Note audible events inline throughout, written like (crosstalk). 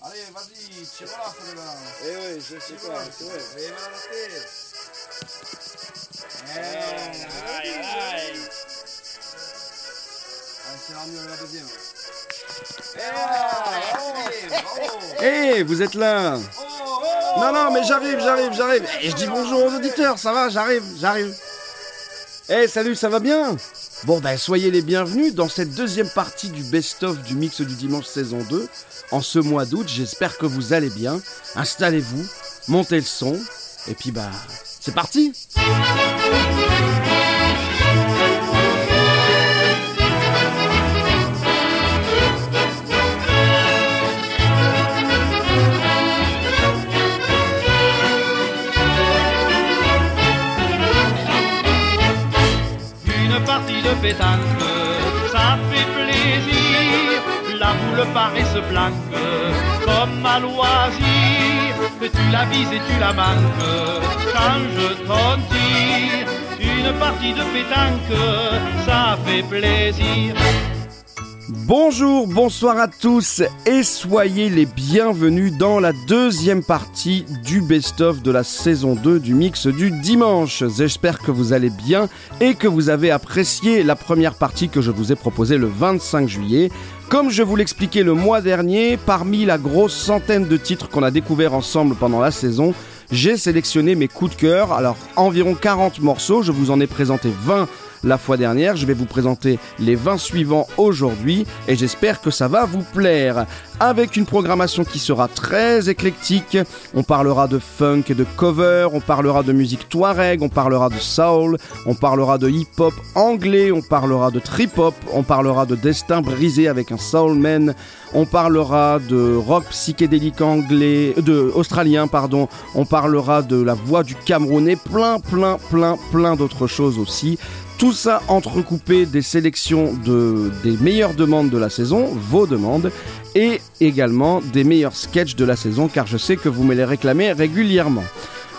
Allez, vas-y, tire-la, celle-là. Eh oui, je sais pas, c'est vrai. Et voilà la tête. Eh, Aïe, aïe. Allez, c'est la mieux, la deuxième. Eh, bravo, bravo. Eh, vous êtes là Oh, oh, Non, non, mais j'arrive, j'arrive, j'arrive. Et je dis bonjour aux auditeurs, ça va, j'arrive, j'arrive. Eh, salut, ça va bien? Bon, ben, soyez les bienvenus dans cette deuxième partie du best-of du mix du dimanche saison 2. En ce mois d'août, j'espère que vous allez bien. Installez-vous, montez le son, et puis, bah, c'est parti pétanque, ça fait plaisir. La boule paraît se planque comme à loisir. Tu la vises et tu la manques, change ton tir. Une partie de pétanque, ça fait plaisir. Bonjour, bonsoir à tous et soyez les bienvenus dans la deuxième partie du best-of de la saison 2 du mix du dimanche. J'espère que vous allez bien et que vous avez apprécié la première partie que je vous ai proposée le 25 juillet. Comme je vous l'expliquais le mois dernier, parmi la grosse centaine de titres qu'on a découvert ensemble pendant la saison, j'ai sélectionné mes coups de cœur. Alors environ 40 morceaux, je vous en ai présenté 20 la fois dernière. Je vais vous présenter les 20 suivants aujourd'hui et j'espère que ça va vous plaire. Avec une programmation qui sera très éclectique, on parlera de funk et de cover, on parlera de musique touareg, on parlera de soul, on parlera de hip-hop anglais, on parlera de trip-hop, on parlera de destin brisé avec un soulman, on parlera de rock psychédélique anglais, de australien pardon, on parlera de la voix du Cameroun et plein plein plein plein d'autres choses aussi. Tout ça entrecoupé des sélections de, des meilleures demandes de la saison, vos demandes, et également des meilleurs sketchs de la saison, car je sais que vous me les réclamez régulièrement.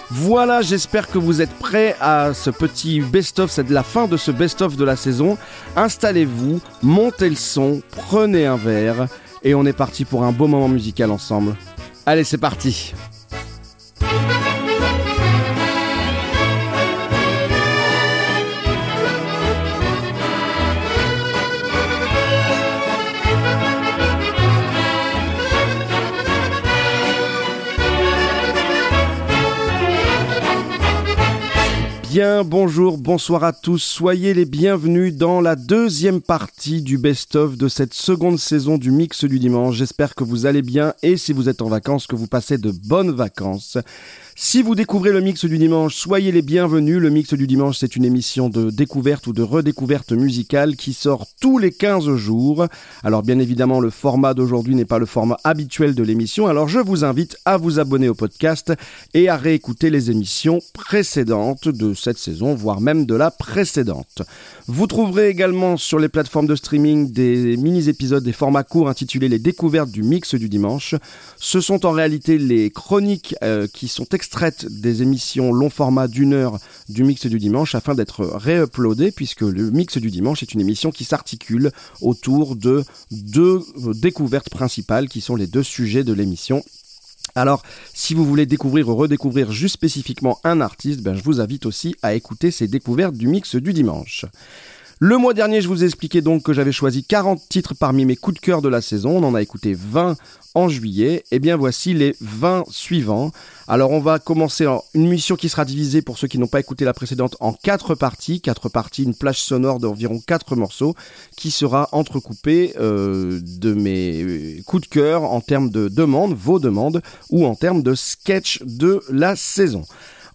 Voilà, j'espère que vous êtes prêts à ce petit best-of, c'est de la fin de ce best-of de la saison. Installez-vous, montez le son, prenez un verre, et on est parti pour un beau moment musical ensemble. Allez, c'est parti Bien, bonjour, bonsoir à tous, soyez les bienvenus dans la deuxième partie du best-of de cette seconde saison du Mix du Dimanche. J'espère que vous allez bien et si vous êtes en vacances, que vous passez de bonnes vacances. Si vous découvrez le mix du dimanche, soyez les bienvenus. Le mix du dimanche, c'est une émission de découverte ou de redécouverte musicale qui sort tous les 15 jours. Alors bien évidemment, le format d'aujourd'hui n'est pas le format habituel de l'émission, alors je vous invite à vous abonner au podcast et à réécouter les émissions précédentes de cette saison, voire même de la précédente. Vous trouverez également sur les plateformes de streaming des mini-épisodes, des formats courts intitulés Les découvertes du mix du dimanche. Ce sont en réalité les chroniques euh, qui sont extraites des émissions long format d'une heure du mix du dimanche afin d'être réuploadées puisque le mix du dimanche est une émission qui s'articule autour de deux découvertes principales qui sont les deux sujets de l'émission alors, si vous voulez découvrir ou redécouvrir juste spécifiquement un artiste, ben, je vous invite aussi à écouter ces découvertes du mix du dimanche. Le mois dernier, je vous ai expliqué donc que j'avais choisi 40 titres parmi mes coups de cœur de la saison. On en a écouté 20 en juillet. Et bien voici les 20 suivants. Alors on va commencer en une mission qui sera divisée pour ceux qui n'ont pas écouté la précédente en quatre parties. Quatre parties, une plage sonore d'environ quatre morceaux qui sera entrecoupée euh, de mes coups de cœur en termes de demandes, vos demandes, ou en termes de sketch de la saison.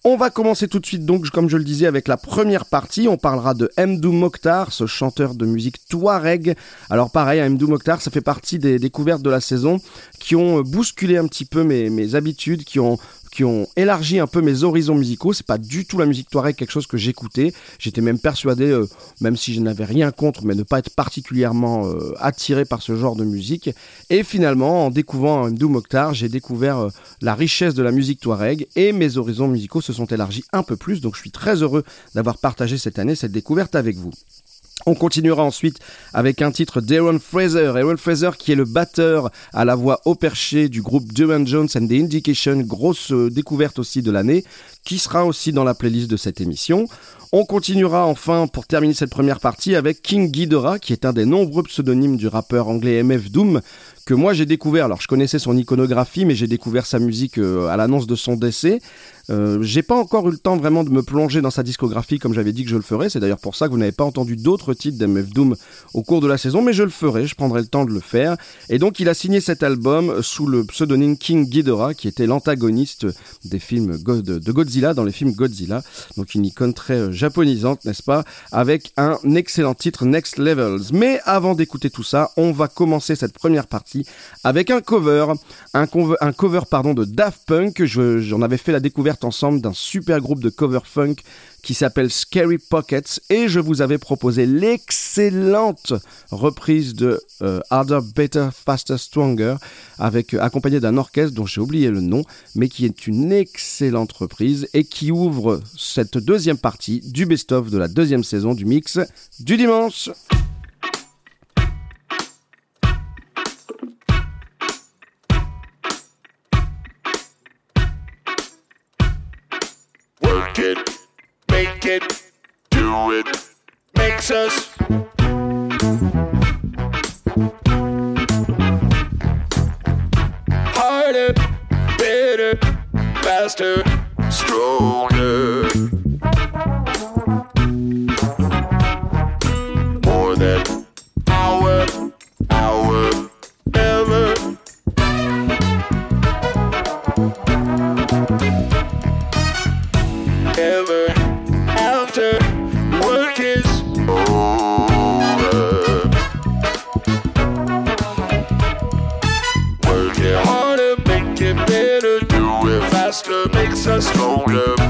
On va commencer tout de suite donc, comme je le disais, avec la première partie. On parlera de Mdou Mokhtar, ce chanteur de musique touareg. Alors pareil, Mdou Mokhtar, ça fait partie des découvertes de la saison qui ont bousculé un petit peu mes habitudes, qui ont qui ont élargi un peu mes horizons musicaux. C'est pas du tout la musique touareg, quelque chose que j'écoutais. J'étais même persuadé, euh, même si je n'avais rien contre, mais ne pas être particulièrement euh, attiré par ce genre de musique. Et finalement, en découvrant Mdou Mokhtar, j'ai découvert euh, la richesse de la musique touareg et mes horizons musicaux se sont élargis un peu plus. Donc je suis très heureux d'avoir partagé cette année cette découverte avec vous. On continuera ensuite avec un titre d'Aaron Fraser. Aaron Fraser qui est le batteur à la voix au perché du groupe Duran Jones and the Indication, grosse euh, découverte aussi de l'année, qui sera aussi dans la playlist de cette émission. On continuera enfin pour terminer cette première partie avec King Ghidorah, qui est un des nombreux pseudonymes du rappeur anglais MF Doom, que moi j'ai découvert. Alors je connaissais son iconographie, mais j'ai découvert sa musique euh, à l'annonce de son décès. Euh, j'ai pas encore eu le temps vraiment de me plonger dans sa discographie comme j'avais dit que je le ferais. C'est d'ailleurs pour ça que vous n'avez pas entendu d'autres titres d'MF Doom au cours de la saison, mais je le ferai, je prendrai le temps de le faire. Et donc il a signé cet album sous le pseudonyme King Ghidorah, qui était l'antagoniste des films de Godzilla, dans les films Godzilla. Donc une icône très euh, japonisante, n'est-ce pas Avec un excellent titre Next Levels. Mais avant d'écouter tout ça, on va commencer cette première partie avec un cover, un, cover, un cover pardon, de Daft Punk. J'en avais fait la découverte ensemble d'un super groupe de cover funk qui s'appelle Scary Pockets et je vous avais proposé l'excellente reprise de euh, Harder, Better, Faster, Stronger avec euh, accompagné d'un orchestre dont j'ai oublié le nom mais qui est une excellente reprise et qui ouvre cette deuxième partie du best-of de la deuxième saison du mix du dimanche. It, makes us. Harder, better, faster, stronger. just hold up.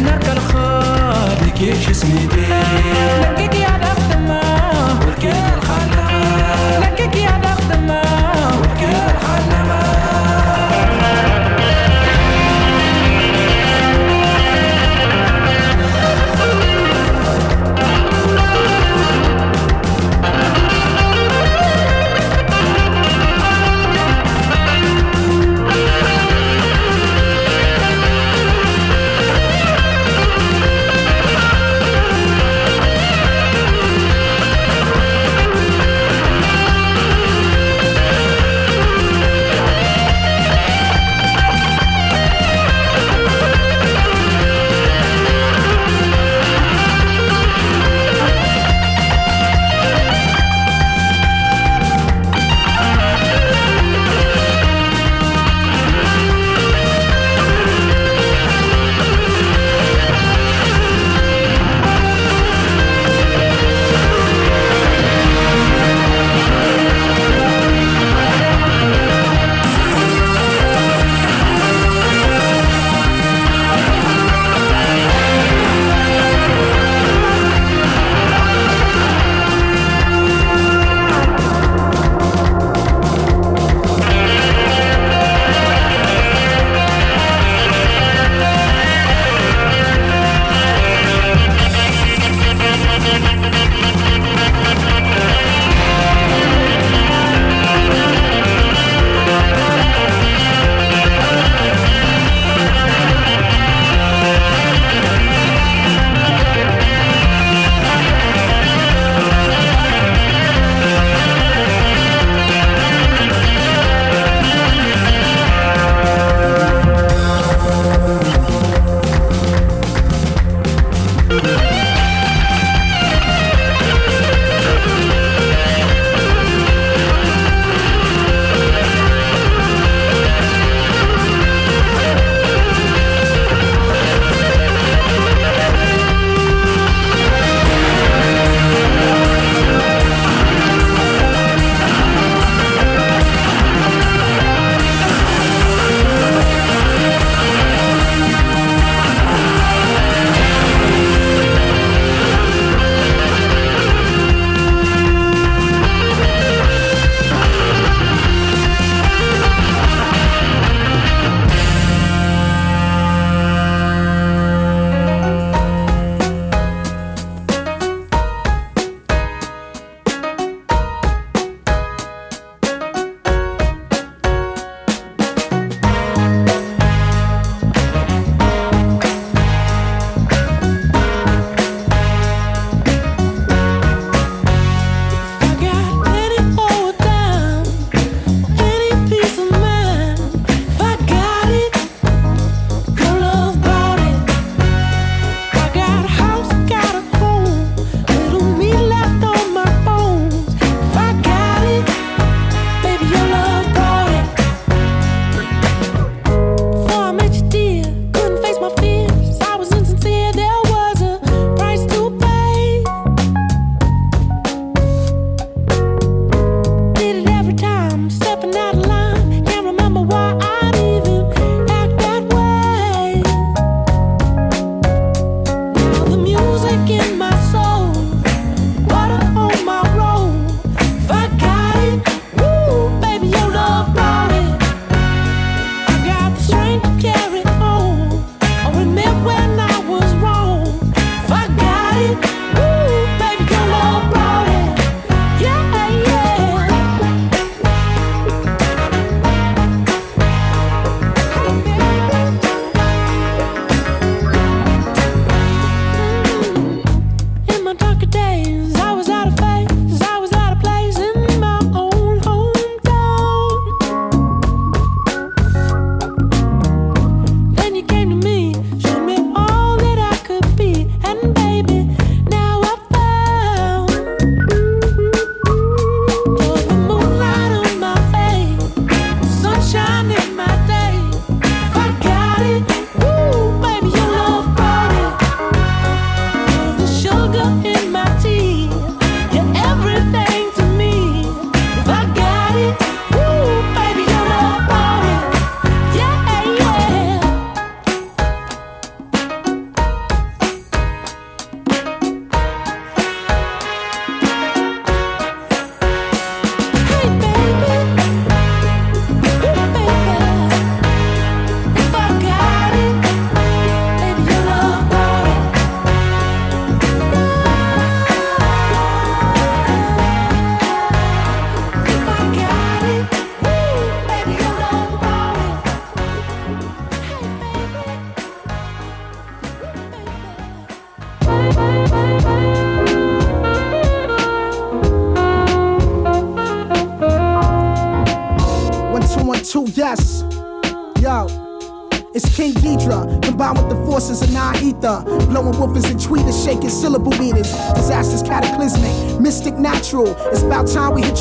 نركا الخالق. يجي سميدي نركيك يا بختما وركيك الخلاق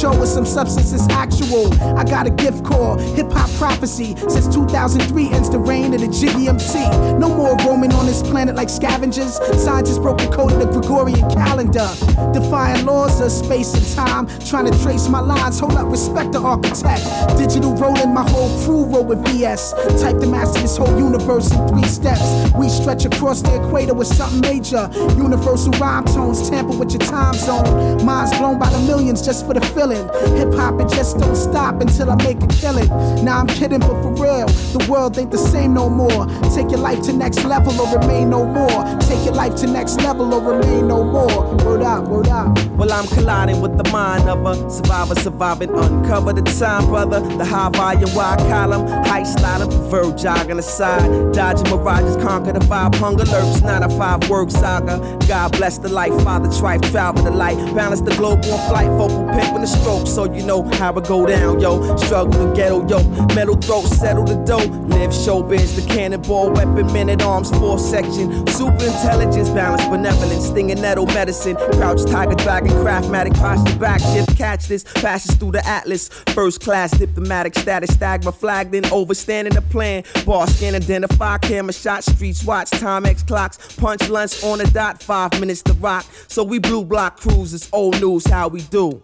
y'all with some substances actual. I got a gift called hip hop prophecy. Since 2003 ends the reign of the Jiggy MC. No more roaming on this planet like scavengers. Scientists broke the code of the Gregorian calendar. Defying laws of space and time. Trying to trace my lines. Hold up, respect the architect. Digital rolling, my whole crew roll with VS. Type to master this whole universe in three steps. We stretch across the equator with something major. Universal rhyme tones tamper with your time zone. Minds blown by the millions just for the feeling. Hip hop, it just don't stop until I make a killing. Now I'm kidding, but for real, the world ain't the same no more. Take your life to next level or remain no more. Take your life to next level or remain no more. Word up, word up. Well, I'm colliding with the mind of a survivor, surviving, uncover the time, brother. The high volume, wide column, height sliding, preferred jogging aside. Dodging mirages, conquer the vibe, hunger lurks, not a five work saga. God bless the life, father, trife, travel the light. Balance the globe on flight, vocal pimp in the stroke, so you know how it go down, yo. Struggle to ghetto, yo. Metal throat, settle the dough. Live showbiz, the cannonball, weapon, men at arms, four section. Super intelligence, balance, benevolence, stinging nettle medicine. Crouch, tiger, dragon, craftmatic, posture, back shift, catch this. Passes through the atlas. First class, diplomatic status, stagma, flagged in, overstanding the plan. Bar scan, identify, camera shot, streets watch, time X clocks. Punch lunch on the dot, five minutes to rock. So we blue block cruise, it's old news, how we do.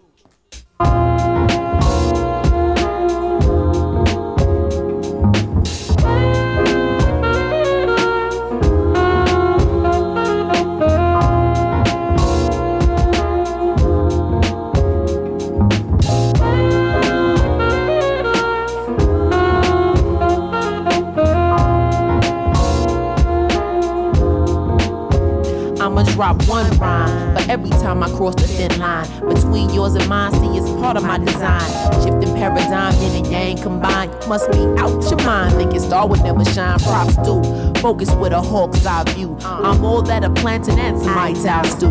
Drop one rhyme, every time I cross the thin line between yours and mine, see it's part of my design. Shifting paradigm, yin and yang combined. Must be out your mind, thinking star would never shine. Props do, focus with a hawk's eye view. I'm all that a plantain and some White House do.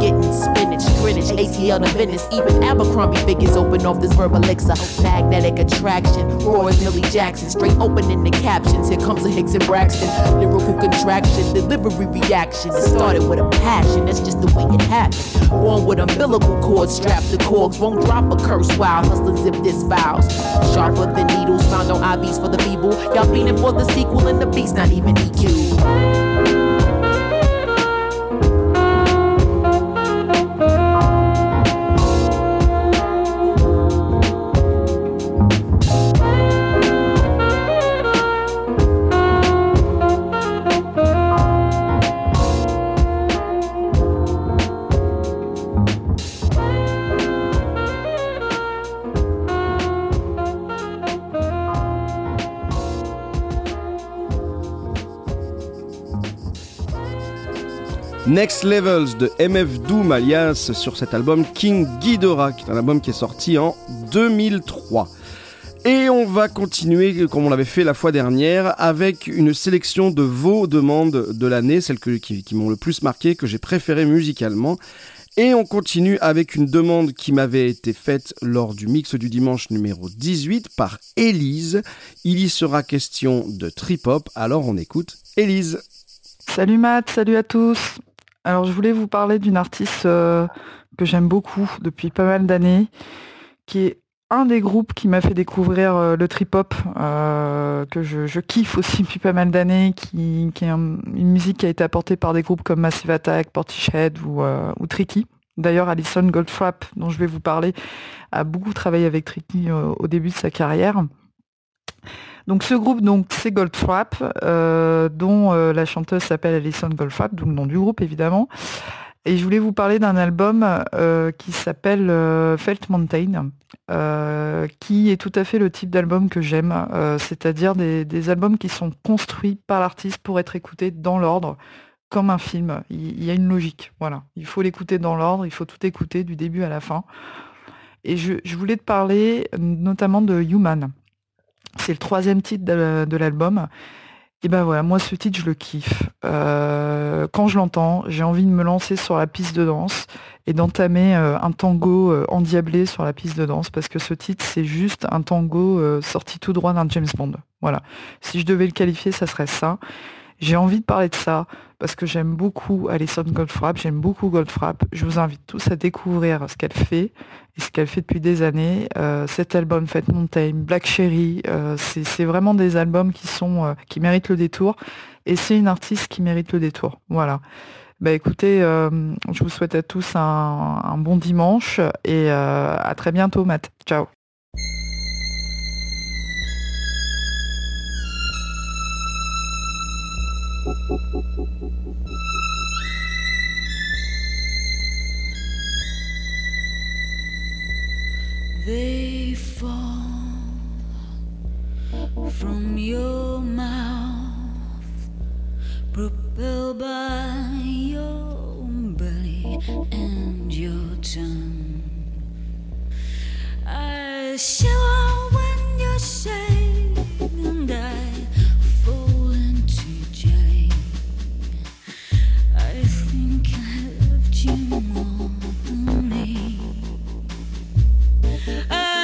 Getting spinach, Greenwich, ATL to Venice, even Abercrombie figures open off this verbal elixir. Magnetic attraction, Roy Millie Jackson, straight opening the captions. Here comes a Hicks and Braxton, lyrical contraction, delivery reaction. It started with a passion, that's just the way it happened. Born with umbilical cord strapped to corks, won't drop a curse while hustlers zip this vows. Sharper than needles, found on IVs for the feeble. Y'all fiending for the sequel and the beast, not even EQ. Next Levels de MF Doom alias sur cet album King Ghidorah, qui est un album qui est sorti en 2003. Et on va continuer, comme on l'avait fait la fois dernière, avec une sélection de vos demandes de l'année, celles qui, m'ont le plus marqué, que j'ai préférées musicalement. Et on continue avec une demande qui m'avait été faite lors du mix du dimanche numéro 18 par Élise. Il y sera question de trip-hop, alors on écoute Élise. Salut Matt, salut à tous. Alors je voulais vous parler d'une artiste euh, que j'aime beaucoup depuis pas mal d'années, qui est un des groupes qui m'a fait découvrir euh, le trip-hop, euh, que je, kiffe aussi (laughs) depuis pas mal d'années, qui, est un- une musique qui a été apportée par des groupes comme Massive Attack, Portishead ou, ou Tricky. D'ailleurs, Alison Goldfrapp, dont je vais vous parler, a beaucoup travaillé avec Tricky au début de sa carrière. Donc ce groupe, donc c'est Goldfrapp, euh, dont euh, la chanteuse s'appelle Alison Goldfrapp, d'où le nom du groupe évidemment. Et je voulais vous parler d'un album euh, qui s'appelle Felt Mountain, qui est tout à fait le type d'album que j'aime, c'est-à-dire des, albums qui sont construits par l'artiste pour être écoutés dans l'ordre, comme un film. Il, y a une logique, voilà. Il faut l'écouter dans l'ordre, il faut tout écouter du début à la fin. Et je voulais te parler notamment de Human. C'est le troisième titre de, l'album. Et ben voilà, moi ce titre je le kiffe. Euh, quand je l'entends, j'ai envie de me lancer sur la piste de danse et d'entamer euh, un tango euh, endiablé sur la piste de danse parce que ce titre c'est juste un tango sorti tout droit d'un James Bond. Voilà. Si je devais le qualifier, ça serait ça. J'ai envie de parler de ça parce que j'aime beaucoup Alison Goldfrapp, j'aime beaucoup Goldfrapp. Je vous invite tous à découvrir ce qu'elle fait et ce qu'elle fait depuis des années. Euh, cet album Fête Mountain, Black Cherry, euh, c'est vraiment des albums qui sont euh, qui méritent le détour et c'est une artiste qui mérite le détour. Voilà. Bah écoutez, je vous souhaite à tous un, bon dimanche et à très bientôt, Matt. Ciao. They fall from your mouth, propelled by your belly and your tongue. I shiver when you say, and I fall into jelly. I think I loved you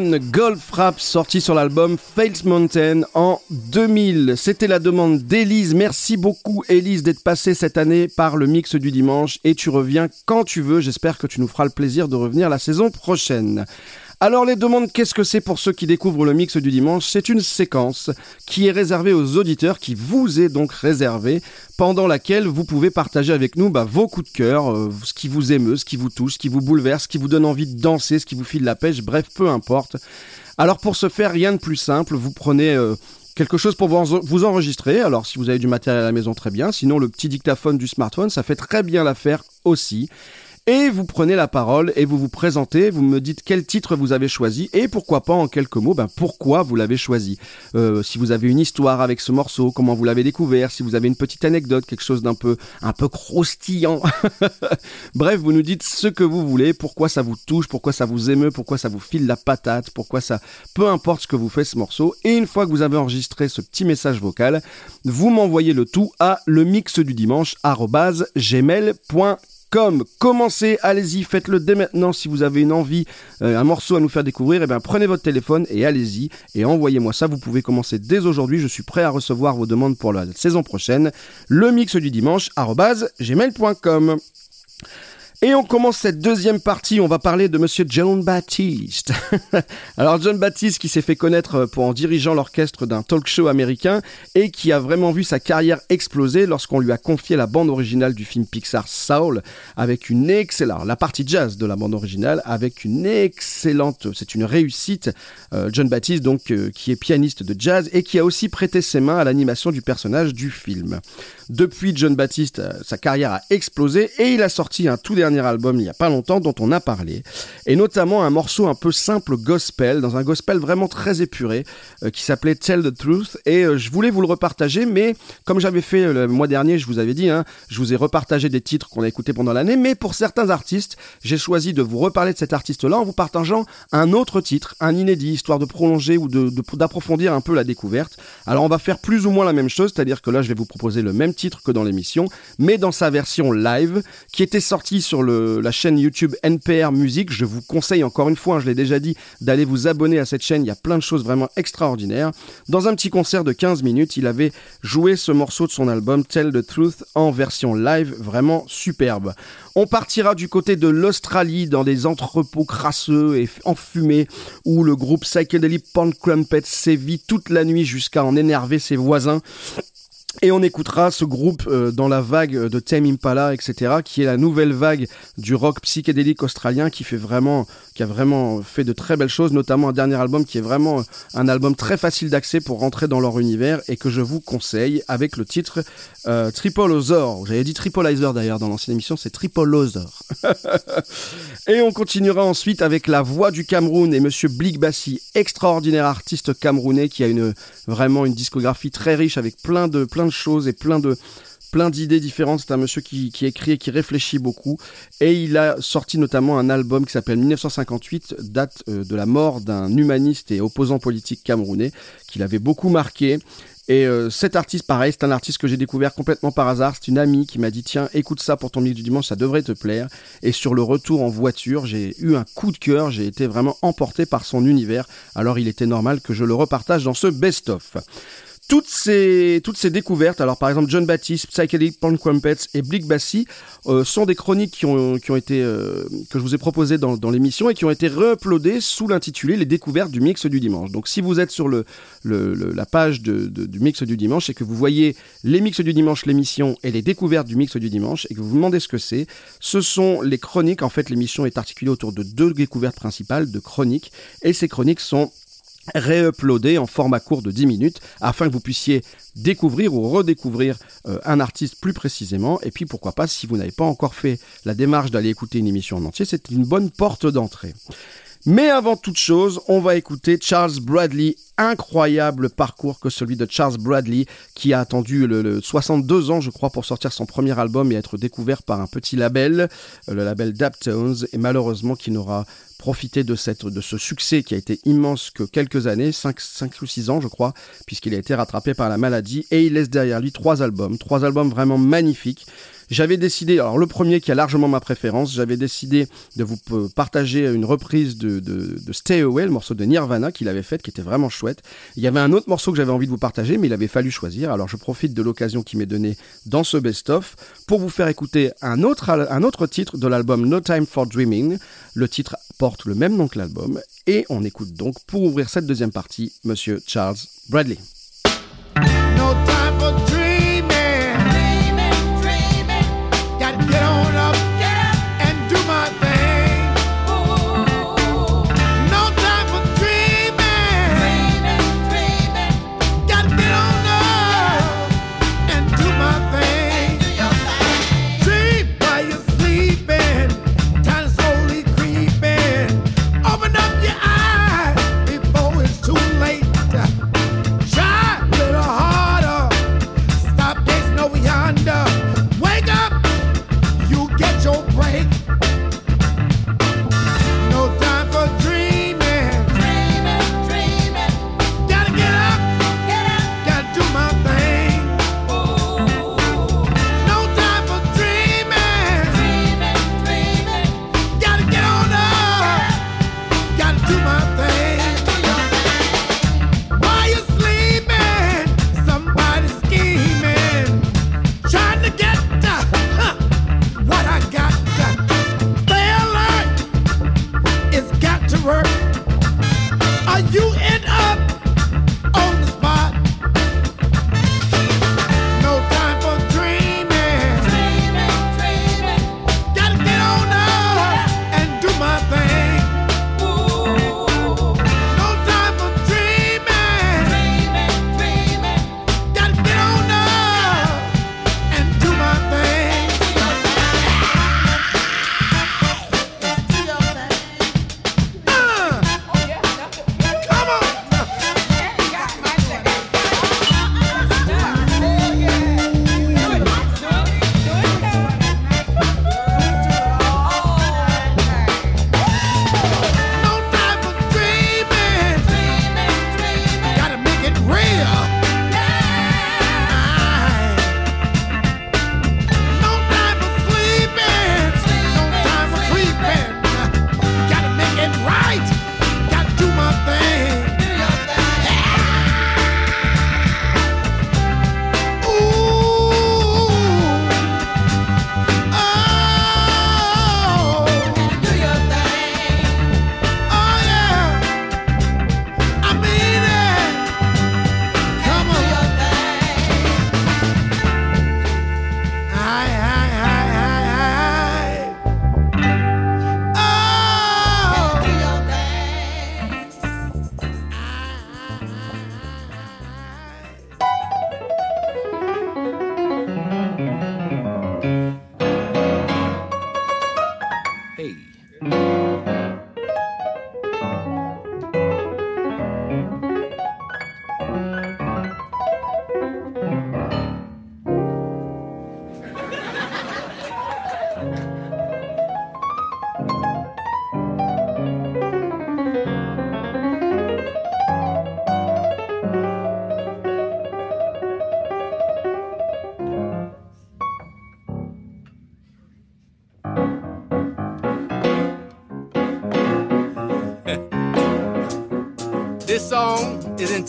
Human Golf Rap sorti sur l'album Fails Mountain en 2000. C'était la demande d'Élise. Merci beaucoup Élise d'être passée cette année par le mix du dimanche et tu reviens quand tu veux. J'espère que tu nous feras le plaisir de revenir la saison prochaine. Alors les demandes, qu'est-ce que c'est pour ceux qui découvrent le mix du dimanche? C'est une séquence qui est réservée aux auditeurs, qui vous est donc réservée, pendant laquelle vous pouvez partager avec nous bah, vos coups de cœur, euh, ce qui vous émeut, ce qui vous touche, ce qui vous bouleverse, ce qui vous donne envie de danser, ce qui vous file la pêche, bref, peu importe. Alors pour ce faire, rien de plus simple, vous prenez... euh, Quelque chose pour vous en- vous enregistrer. Alors, si vous avez du matériel à la maison, très bien. Sinon, le petit dictaphone du smartphone, ça fait très bien l'affaire aussi. Et vous prenez la parole et vous vous présentez, vous me dites quel titre vous avez choisi et pourquoi pas en quelques mots, ben pourquoi vous l'avez choisi. Euh, si vous avez une histoire avec ce morceau, comment vous l'avez découvert, si vous avez une petite anecdote, quelque chose d'un peu, un peu croustillant. (laughs) Bref, vous nous dites ce que vous voulez, pourquoi ça vous touche, pourquoi ça vous émeut, pourquoi ça vous file la patate, pourquoi ça, peu importe ce que vous fait ce morceau. Et une fois que vous avez enregistré ce petit message vocal, vous m'envoyez le tout à le mix du dimanche gmail.com. Commencez, allez-y, faites-le dès maintenant si vous avez une envie, euh, un morceau à nous faire découvrir, et bien prenez votre téléphone et allez-y et envoyez-moi ça. Vous pouvez commencer dès aujourd'hui. Je suis prêt à recevoir vos demandes pour la saison prochaine. Le mix du dimanche gmail.com. Et on commence cette deuxième partie, on va parler de monsieur John Baptiste. (laughs) Alors John Baptiste qui s'est fait connaître pour en dirigeant l'orchestre d'un talk show américain et qui a vraiment vu sa carrière exploser lorsqu'on lui a confié la bande originale du film Pixar Soul avec une excellente, la partie jazz de la bande originale avec une excellente, c'est une réussite. Euh, John Baptiste donc euh, qui est pianiste de jazz et qui a aussi prêté ses mains à l'animation du personnage du film. Depuis John Baptiste, euh, sa carrière a explosé et il a sorti un tout dernier album il y a pas longtemps dont on a parlé. Et notamment un morceau un peu simple gospel, dans un gospel vraiment très épuré, euh, qui s'appelait Tell the Truth. Et euh, je voulais vous le repartager, mais comme j'avais fait euh, le mois dernier, je vous avais dit, hein, je vous ai repartagé des titres qu'on a écoutés pendant l'année, mais pour certains artistes, j'ai choisi de vous reparler de cet artiste-là en vous partageant un autre titre, un inédit, histoire de prolonger ou de- de- d'approfondir un peu la découverte. Alors on va faire plus ou moins la même chose, c'est-à-dire que là je vais vous proposer le même titre que dans l'émission, mais dans sa version live, qui était sortie sur la chaîne YouTube NPR Music. Je vous conseille encore une fois, hein, je l'ai déjà dit, d'aller vous abonner à cette chaîne, il y a plein de choses vraiment extraordinaires. Dans un petit concert de 15 minutes, il avait joué ce morceau de son album Tell the Truth en version live, vraiment superbe. On partira du côté de l'Australie dans des entrepôts crasseux et enfumés où le groupe Psychedelic Punk Crumpet sévit toute la nuit jusqu'à en énerver ses voisins. Et on écoutera ce groupe euh, dans la vague de Tame Impala, etc., qui est la nouvelle vague du rock psychédélique australien qui fait vraiment, qui a vraiment fait de très belles choses, notamment un dernier album qui est vraiment un album très facile d'accès pour rentrer dans leur univers et que je vous conseille avec le titre euh, Tripolosaur. J'avais dit Tripolizer d'ailleurs dans l'ancienne émission, c'est Tripolosaur. (laughs) et on continuera ensuite avec la voix du Cameroun et Monsieur Bassi, extraordinaire artiste camerounais qui a une vraiment une discographie très riche avec plein de plein de choses et plein de plein d'idées différentes. C'est un monsieur qui, écrit et qui réfléchit beaucoup. Et il a sorti notamment un album qui s'appelle 1958, date euh, de la mort d'un humaniste et opposant politique camerounais, qui l'avait beaucoup marqué. Et euh, cet artiste, pareil, c'est un artiste que j'ai découvert complètement par hasard. C'est une amie qui m'a dit Tiens, écoute ça pour ton mix du dimanche, ça devrait te plaire. Et sur le retour en voiture, j'ai eu un coup de cœur. J'ai été vraiment emporté par son univers. Alors il était normal que je le repartage dans ce best-of toutes ces, toutes ces découvertes, alors par exemple John Baptiste, Psychedelic Punk Crumpets et Blick Bassi, euh, sont des chroniques qui ont, qui ont été, euh, que je vous ai proposées dans, dans l'émission et qui ont été re-uploadées sous l'intitulé Les découvertes du mix du dimanche. Donc si vous êtes sur le, le- le- la page de- de- du mix du dimanche et que vous voyez les mix du dimanche, l'émission et les découvertes du mix du dimanche et que vous vous demandez ce que c'est, ce sont les chroniques. En fait, l'émission est articulée autour de deux découvertes principales de chroniques et ces chroniques sont réuploadé en format court de 10 minutes afin que vous puissiez découvrir ou redécouvrir euh, un artiste plus précisément. Et puis pourquoi pas si vous n'avez pas encore fait la démarche d'aller écouter une émission en entier c'est une bonne porte d'entrée mais avant toute chose, on va écouter Charles Bradley. Incroyable parcours que celui de Charles Bradley, qui a attendu le, le 62 ans, je crois, pour sortir son premier album et être découvert par un petit label, euh, le label Daptones, et malheureusement qui n'aura profité de, de ce succès qui a été immense que quelques années, 5, 5 ou 6 ans je crois, puisqu'il a été rattrapé par la maladie, et il laisse derrière lui trois albums, trois albums vraiment magnifiques. J'avais décidé, alors le premier qui a largement ma préférence, j'avais décidé de vous partager une reprise de, Stay Away, le morceau de Nirvana qu'il avait fait, qui était vraiment chouette. Il y avait un autre morceau que j'avais envie de vous partager, mais il avait fallu choisir. Alors je profite de l'occasion qui m'est donnée dans ce best-of pour vous faire écouter un autre, un autre titre de l'album No Time for Dreaming. Le titre porte le même nom que l'album. Et on écoute donc, pour ouvrir cette deuxième partie, Monsieur Charles Bradley.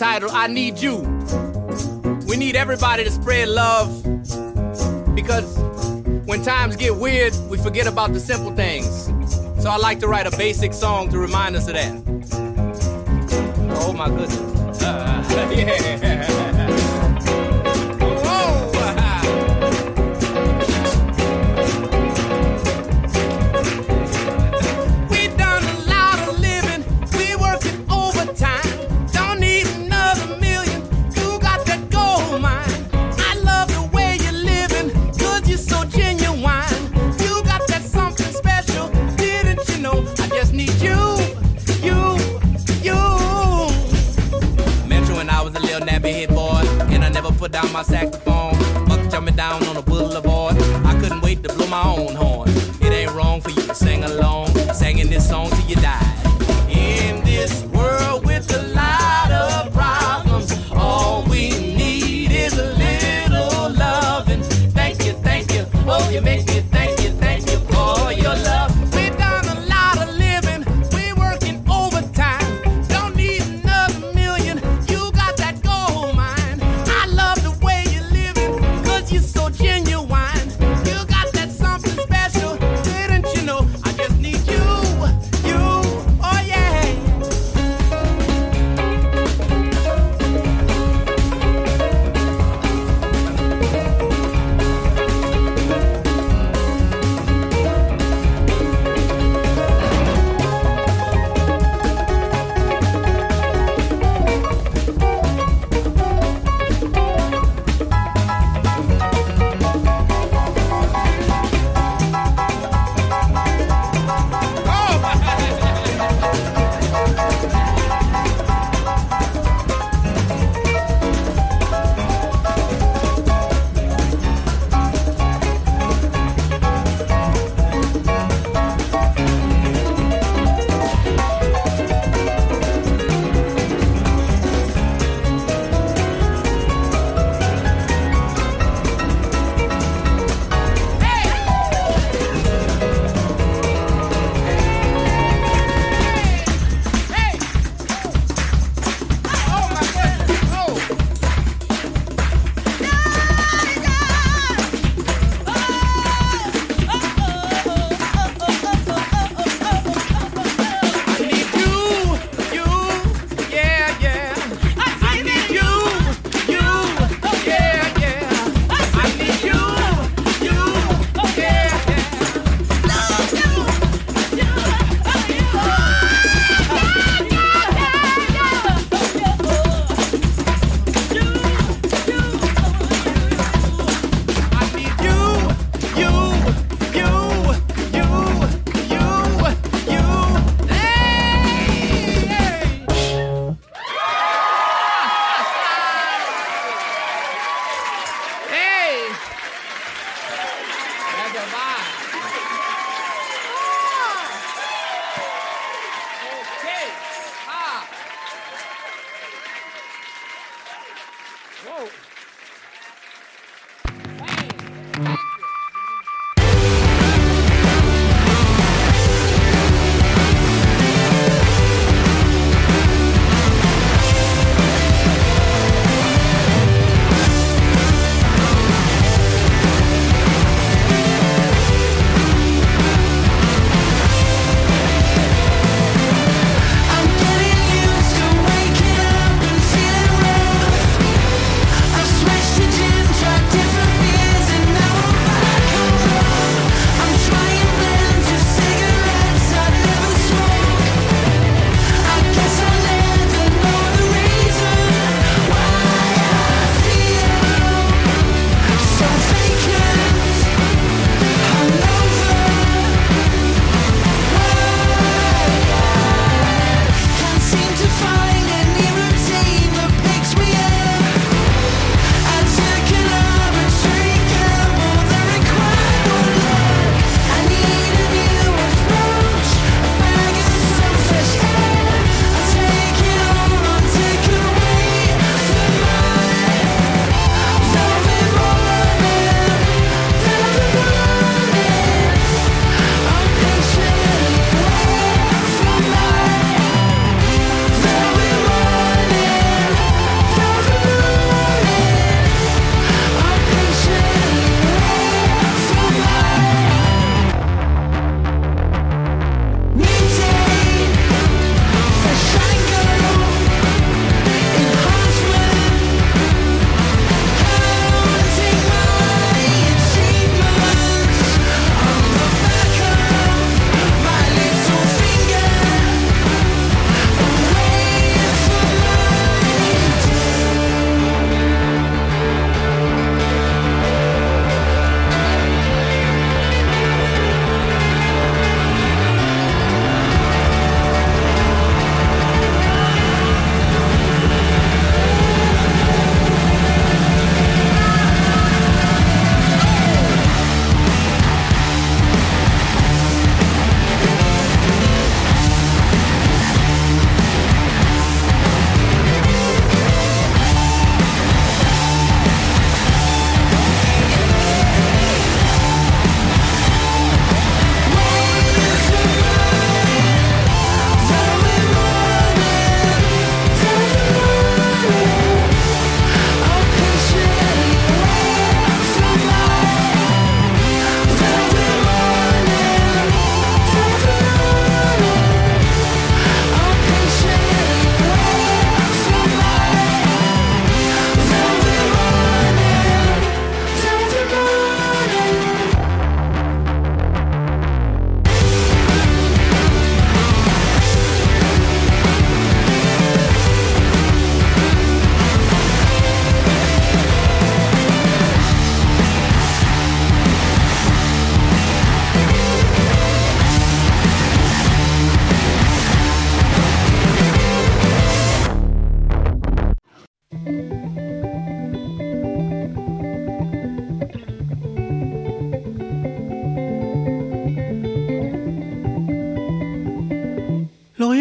Title: I Need You. We need everybody to spread love because when times get weird, we forget about the simple things. So I like to write a basic song to remind us of that. Oh my goodness. Uh, (laughs) yeah.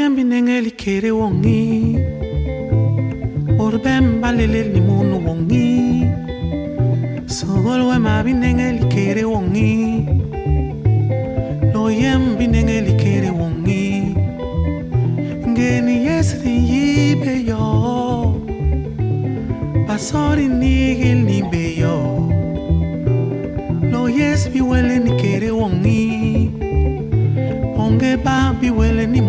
yambi ndenge likere ewongi orubemba leleli ni munu wongi. Sogol wemabi ndenge likere ewongi loyembi ndenge likere wongi. ngeni yesri yibe yo. Basori nigil nibe yo. Loyes biwele nikere wongi. Onge ba biwele ni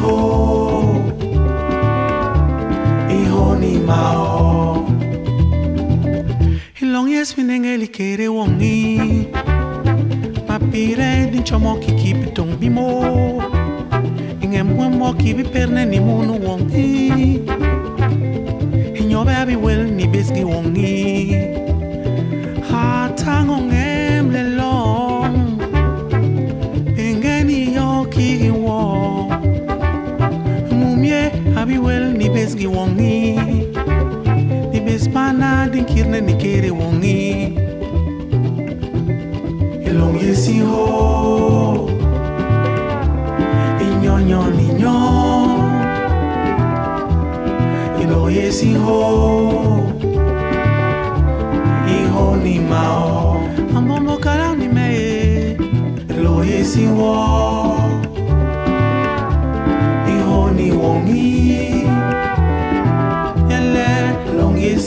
Ho Iho ni mao. Ilong yes minengeli kere wongi. Papire din chomo kiki pitong bimo Inge mwemo kibi perne ni munu wongi. Inyobe abi wel ni besgi wongi bibes gi wongi bibes pana din kirne ni kere wongi ilong yesi ho. Inyo nyo ni nyo. Ilong yesi ho. Iho ni mao. Ambo mokala ni me ilong yesi ho.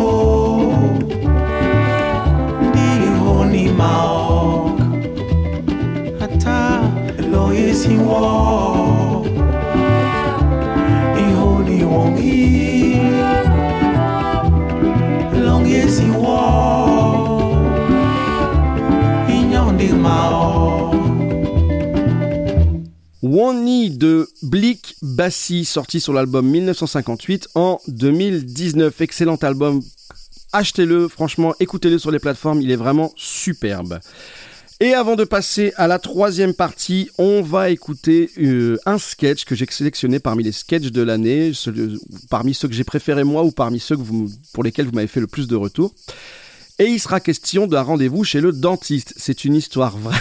ho, mbinguni maok, hata Elohim si Bassi, sorti sur l'album 1958 en 2019. Excellent album. Achetez-le, franchement, écoutez-le sur les plateformes, il est vraiment superbe. Et avant de passer à la troisième partie, on va écouter euh, un sketch que j'ai sélectionné parmi les sketchs de l'année, parmi ceux que j'ai préférés moi ou parmi ceux pour lesquels vous m'avez fait le plus de retours. Et il sera question d'un rendez-vous chez le dentiste. C'est une histoire vraie.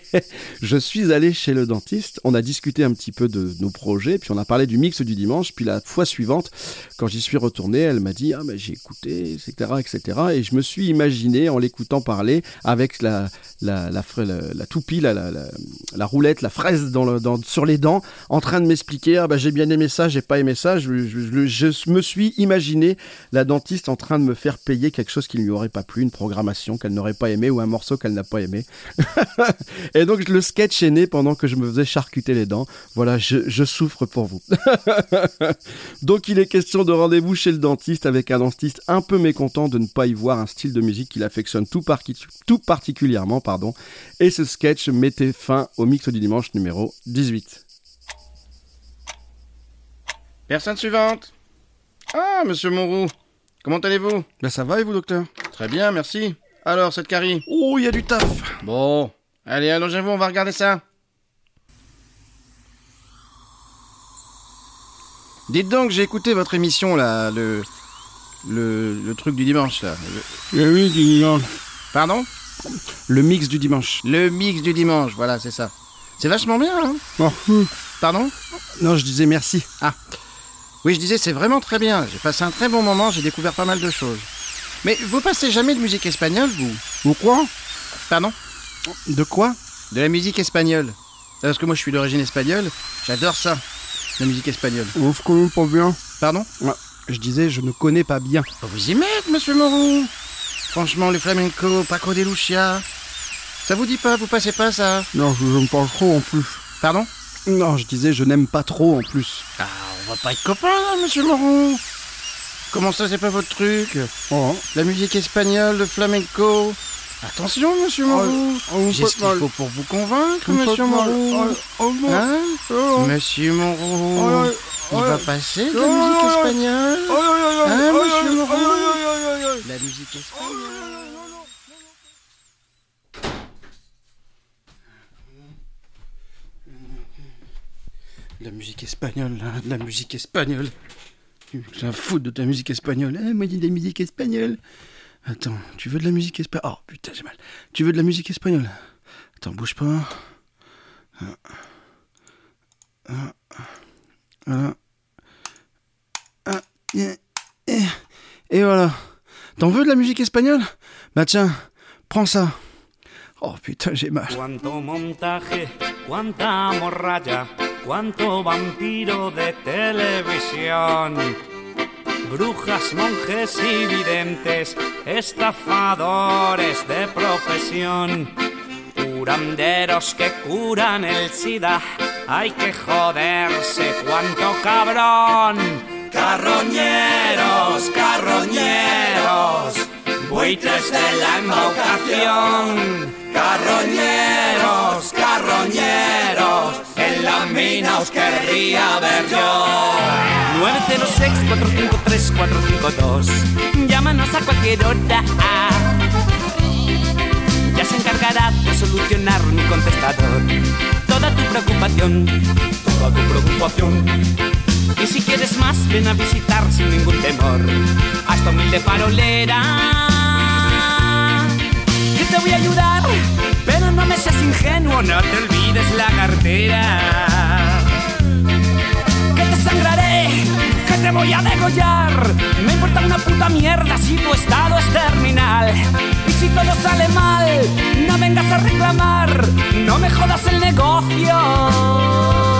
(laughs) je suis allé chez le dentiste, on a discuté un petit peu de nos projets, puis on a parlé du mix du dimanche, puis la fois suivante, quand j'y suis retourné, elle m'a dit, ah mais j'ai écouté, etc., etc., et je me suis imaginé, en l'écoutant parler, avec la, la, la, la- la toupie, la, roulette, la fraise sur les dents, en train de m'expliquer, ah bah j'ai bien aimé ça, j'ai pas aimé ça, je- je me suis imaginé la dentiste en train de me faire payer quelque chose qui ne lui aurait pas plu, une programmation qu'elle n'aurait pas aimé ou un morceau qu'elle n'a pas aimé. (laughs) Et donc le sketch est né pendant que je me faisais charcuter les dents. Voilà, je, souffre pour vous. (laughs) donc il est question de rendez-vous chez le dentiste avec un dentiste un peu mécontent de ne pas y voir un style de musique qu'il affectionne tout, parti- tout particulièrement. pardon. Et ce sketch mettait fin au mix du dimanche numéro 18. Personne suivante. Ah, monsieur Moreau. Comment allez-vous? Ben ça va et vous, docteur? Très bien, merci. Alors, cette carie? Oh, il y a du taf. Bon. Allez, allongez-vous, on va regarder ça. Dites donc, j'ai écouté votre émission, là, le... Le, le truc du dimanche, là. Le, mix du dimanche. Pardon? Le mix du dimanche. Le mix du dimanche, voilà, c'est ça. C'est vachement bien, hein? Pardon? Non, je disais merci. Ah. Oui, je disais, c'est vraiment très bien. J'ai passé un très bon moment, j'ai découvert pas mal de choses. Mais vous passez jamais de musique espagnole, vous? Ou quoi? Pardon? De quoi? De la musique espagnole. Parce que moi, je suis d'origine espagnole, j'adore ça, la musique espagnole. Je connais pas bien. Pardon? Je disais, je ne connais pas bien. Faut vous y mettre, monsieur Moreau. Franchement, le flamenco, Paco de Lucia. Ça vous dit pas, vous passez pas ça? Non, je n'aime pas trop en plus. Pardon? Non, je disais, je n'aime pas trop en plus. Ah, on va pas être copains, là, monsieur Moreau. Comment ça, c'est pas votre truc? Oh. La musique espagnole, le flamenco. Attention, monsieur Moreau. oh, J'ai ce qu'il faut pour vous convaincre, me monsieur. Moreau. Oh, oh. Hein? Oh. Monsieur Moreau. Oh, Il oh, va oh. passer de Oh, la musique oh, oh. espagnole? Oh, oh, oh, oh, Hein, oh, monsieur oh, oh, oh, oh, oh, oh. La musique espagnole. La musique espagnole, hein, de la musique espagnole. J'ai un fou de ta musique espagnole. Eh, moi, il y a de la musique espagnole. Attends, tu veux de la musique espagnole Oh putain, j'ai mal. Tu veux de la musique espagnole? Attends, bouge pas. Ah. Ah. Ah. Et voilà. T'en veux de la musique espagnole? Bah tiens, prends ça. Oh putain, j'ai mal. Cuánto vampiro de televisión. Brujas, monjes y videntes, estafadores de profesión. Curanderos que curan el SIDA, hay que joderse, cuánto cabrón. Carroñeros, carroñeros, buitres de la embaucación, carroñeros, carroñeros, la mina os querría ver yo. 906-453-452, llámanos a cualquier hora. Ya se encargará de solucionar mi contestador. Toda tu preocupación, toda tu preocupación. Y si quieres más, ven a visitar sin ningún temor a esta humilde farolera. Yo te voy a ayudar, pero no me seas ingenuo, no te olvides la cartera. Voy a degollar. Me importa una puta mierda si tu estado es terminal. Y si todo sale mal, no vengas a reclamar, no me jodas el negocio.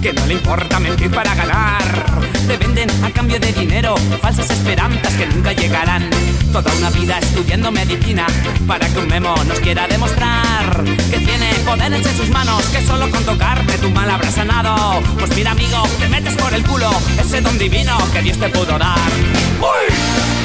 Que no le importa mentir para ganar. Te venden a cambio de dinero falsas esperanzas que nunca llegarán. Toda una vida estudiando medicina para que un memo nos quiera demostrar que tiene poderes en sus manos, que solo con tocarte tu mal habrá sanado. Pues mira, amigo, te metes por el culo ese don divino que Dios te pudo dar. ¡Uy!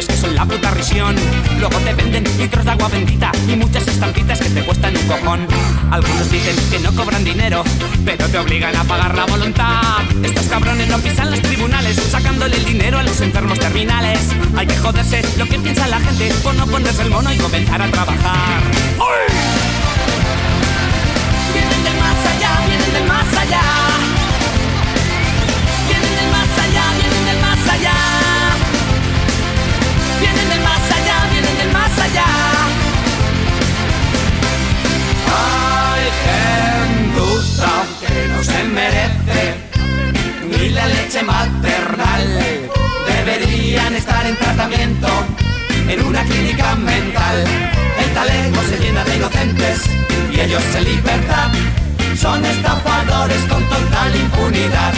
Que son la puta risión. Luego te venden litros de agua bendita y muchas estampitas que te cuestan un cojón. Algunos dicen que no cobran dinero, pero te obligan a pagar la voluntad. Estos cabrones no pisan los tribunales, sacándole el dinero a los enfermos terminales. Hay que joderse lo que piensa la gente por no ponerse el mono y comenzar a trabajar. ¡Uy! Vienen del más allá, vienen del más allá. Hay gentuza que no se merece ni la leche maternal. Deberían estar en tratamiento en una clínica mental. El talego se llena de inocentes y ellos en libertad. Son estafadores con total impunidad.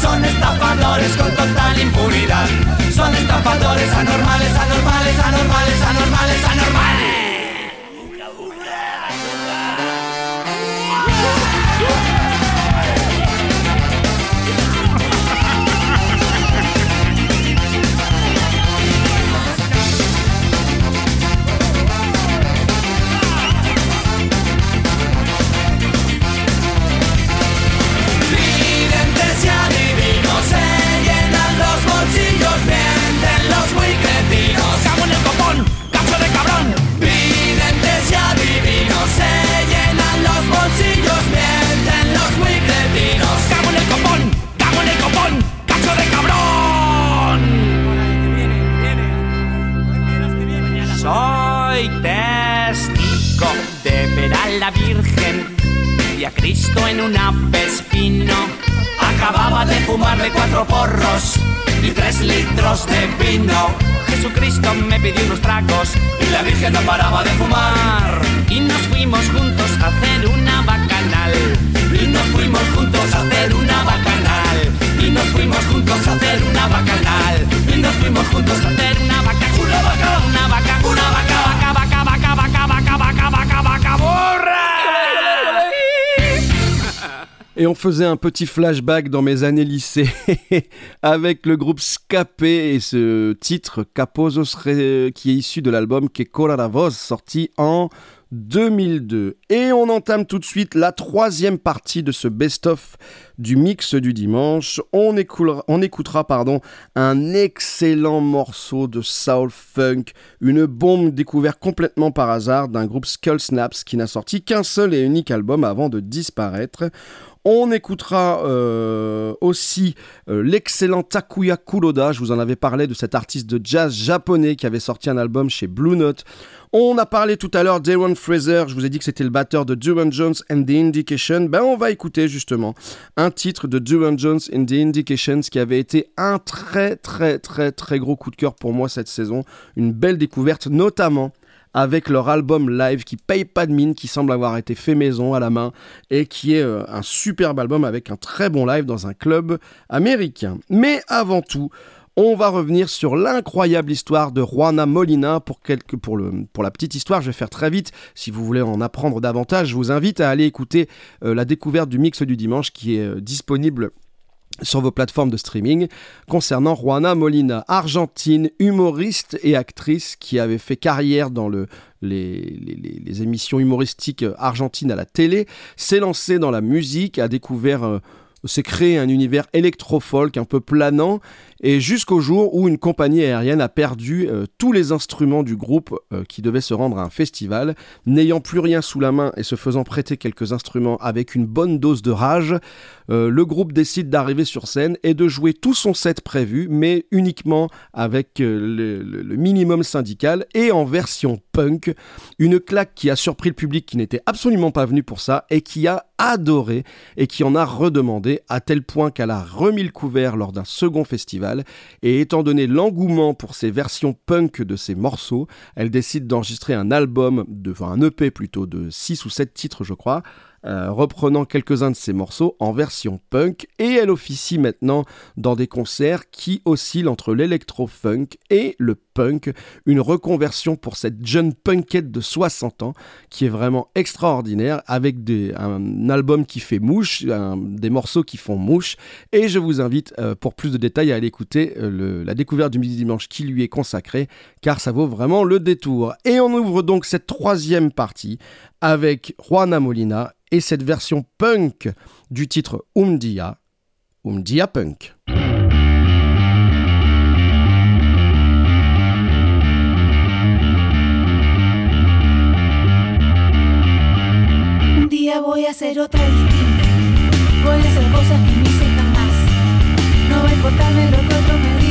Son estafadores con total impunidad. Son estafadores anormales, anormales, anormales, anormales, anormales. A Cristo en un apespino. Acababa de fumarle cuatro porros y tres litros de vino. Jesucristo me pidió unos tragos y la Virgen no paraba de fumar. Y nos fuimos juntos a hacer una bacanal. Y nos fuimos juntos a hacer una bacanal. Y nos fuimos juntos a hacer una bacanal. Y nos fuimos juntos a hacer una vaca, una vaca, una vaca, una vaca, Et on faisait un petit flashback dans mes années lycée (laughs) avec le groupe Scapé et ce titre Caposos Re- qui est issu de l'album Que la Voz sorti en 2002. Et on entame tout de suite la troisième partie de ce best-of du mix du dimanche. On on écoutera pardon, un excellent morceau de soul funk, une bombe découverte complètement par hasard d'un groupe Skull Snaps qui n'a sorti qu'un seul et unique album avant de disparaître. On écoutera euh, aussi euh, l'excellent Takuya Kuroda. Je vous en avais parlé de cet artiste de jazz japonais qui avait sorti un album chez Blue Note. On a parlé tout à l'heure d'Aaron Fraser. Je vous ai dit que c'était le batteur de Duran Jones and the Indication. Ben, on va écouter justement un titre de Duran Jones and the Indications qui avait été un très, très, très, très gros coup de cœur pour moi cette saison. Une belle découverte, notamment avec leur album live qui paye pas de mine, qui semble avoir été fait maison à la main et qui est euh, un superbe album avec un très bon live dans un club américain. Mais avant tout, on va revenir sur l'incroyable histoire de Juana Molina. Pour, la petite histoire, je vais faire très vite. Si vous voulez en apprendre davantage, je vous invite à aller écouter euh, la découverte du mix du dimanche qui est euh, disponible sur vos plateformes de streaming concernant Juana Molina, argentine, humoriste et actrice qui avait fait carrière dans le, les, les- les émissions humoristiques argentines à la télé, s'est lancée dans la musique, a découvert, euh, s'est créé un univers électro-folk un peu planant, et jusqu'au jour où une compagnie aérienne a perdu euh, tous les instruments du groupe euh, qui devait se rendre à un festival, n'ayant plus rien sous la main et se faisant prêter quelques instruments avec une bonne dose de rage, euh, le groupe décide d'arriver sur scène et de jouer tout son set prévu, mais uniquement avec le minimum syndical et en version punk. Une claque qui a surpris le public qui n'était absolument pas venu pour ça et qui a adoré et qui en a redemandé à tel point qu'elle a remis le couvert lors d'un second festival. Et étant donné l'engouement pour ces versions punk de ces morceaux, elle décide d'enregistrer un album, de, enfin un EP plutôt, de 6 ou 7 titres je crois, euh, reprenant quelques-uns de ses morceaux en version punk et elle officie maintenant dans des concerts qui oscillent entre l'électro-funk et le punk, une reconversion pour cette jeune punkette de 60 ans qui est vraiment extraordinaire avec un album qui fait mouche, des morceaux qui font mouche et je vous invite euh, pour plus de détails à aller écouter euh, la découverte du midi dimanche qui lui est consacrée car ça vaut vraiment le détour. Et on ouvre donc cette troisième partie avec Juana Molina et cette version punk du titre Umdia, Umdia Punk. Voy a ser otra distinta. Voy a hacer cosas que no hice jamás. No va a importarme lo que otros me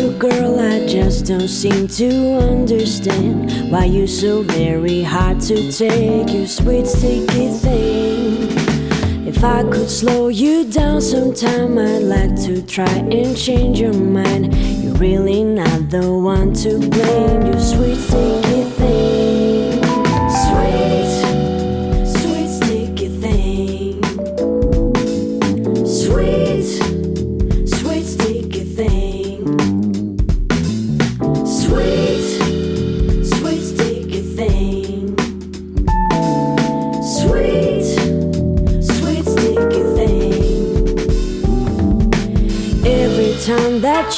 girl, I just don't seem to understand why you're so very hard to take, you sweet sticky thing. If I could slow you down sometime, I'd like to try and change your mind. You're really not the one to blame, you sweet sticky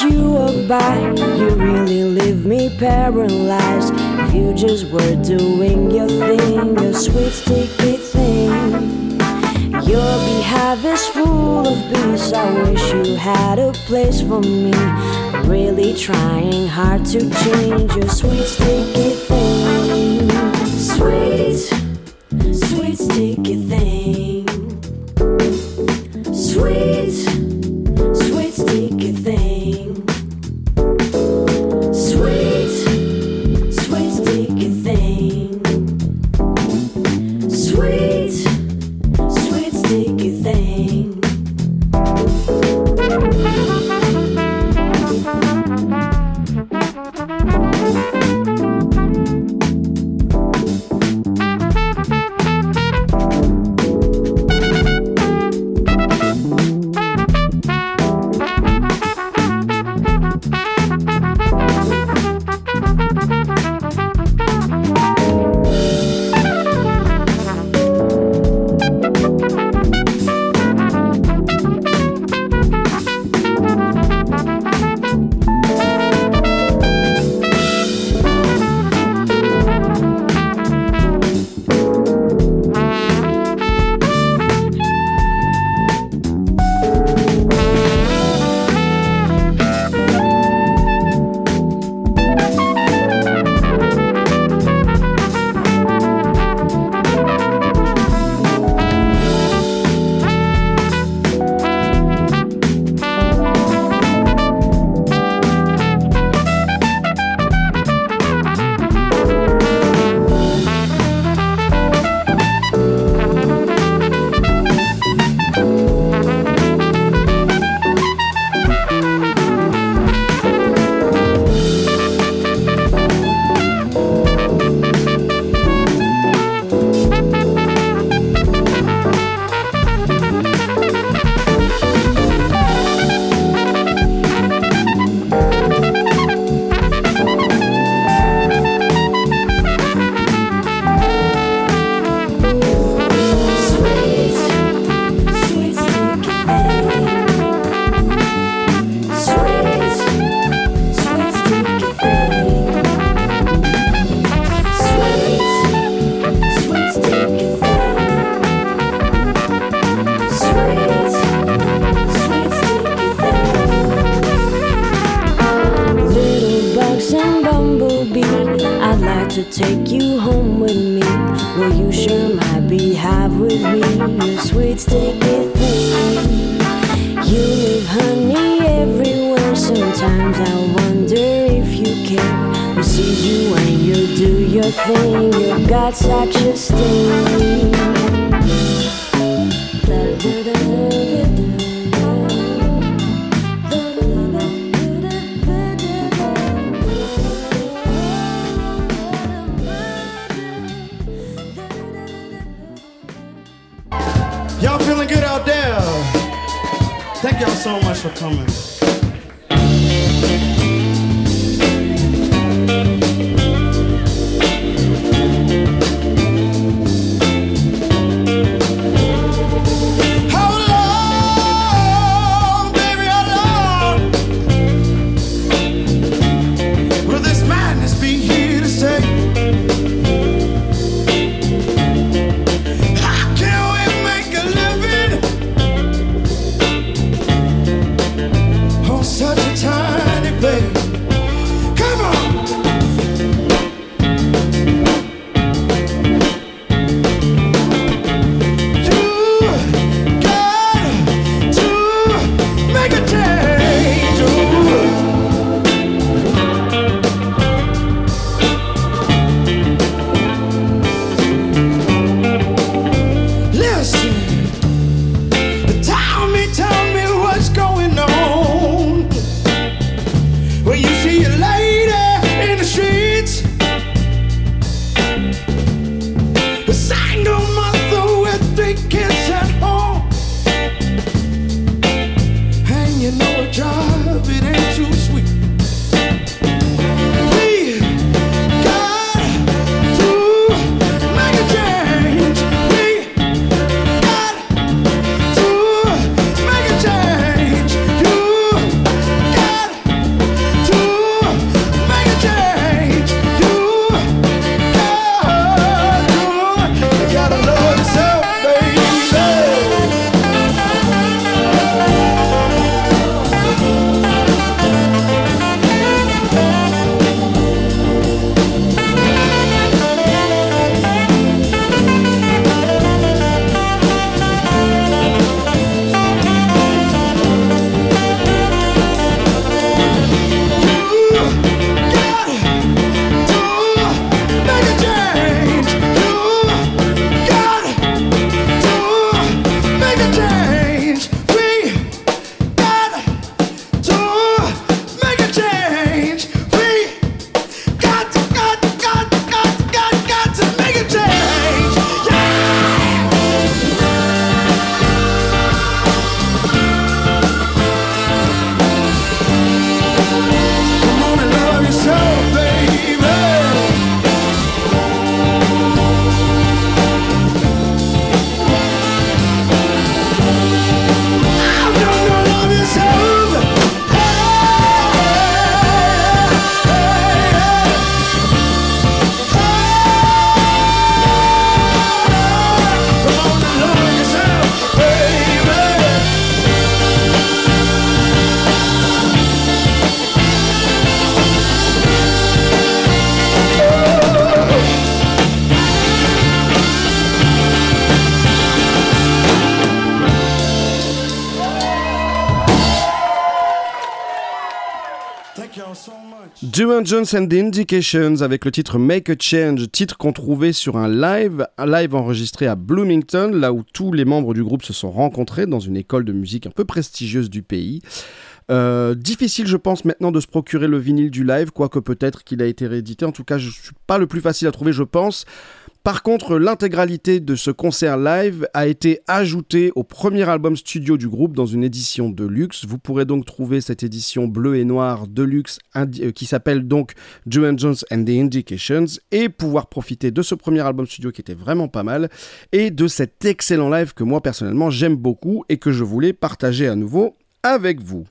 you walk by, you really leave me paralyzed. You just were doing your thing, your sweet sticky thing. Your behalf is full of peace. I wish you had a place for me. Really trying hard to change your sweet sticky thing. Sweet. Jones and the Indications avec le titre Make a Change, titre qu'on trouvait sur un live, live enregistré à Bloomington, là où tous les membres du groupe se sont rencontrés dans une école de musique un peu prestigieuse du pays. Euh, difficile, je pense, maintenant de se procurer le vinyle du live, quoique peut-être qu'il a été réédité. En tout cas, je suis pas le plus facile à trouver, je pense. Par contre, l'intégralité de ce concert live a été ajoutée au premier album studio du groupe dans une édition de luxe. Vous pourrez donc trouver cette édition bleu et noir de luxe euh, qui s'appelle donc Duane Jones and the Indications et pouvoir profiter de ce premier album studio qui était vraiment pas mal et de cet excellent live que moi personnellement j'aime beaucoup et que je voulais partager à nouveau avec vous.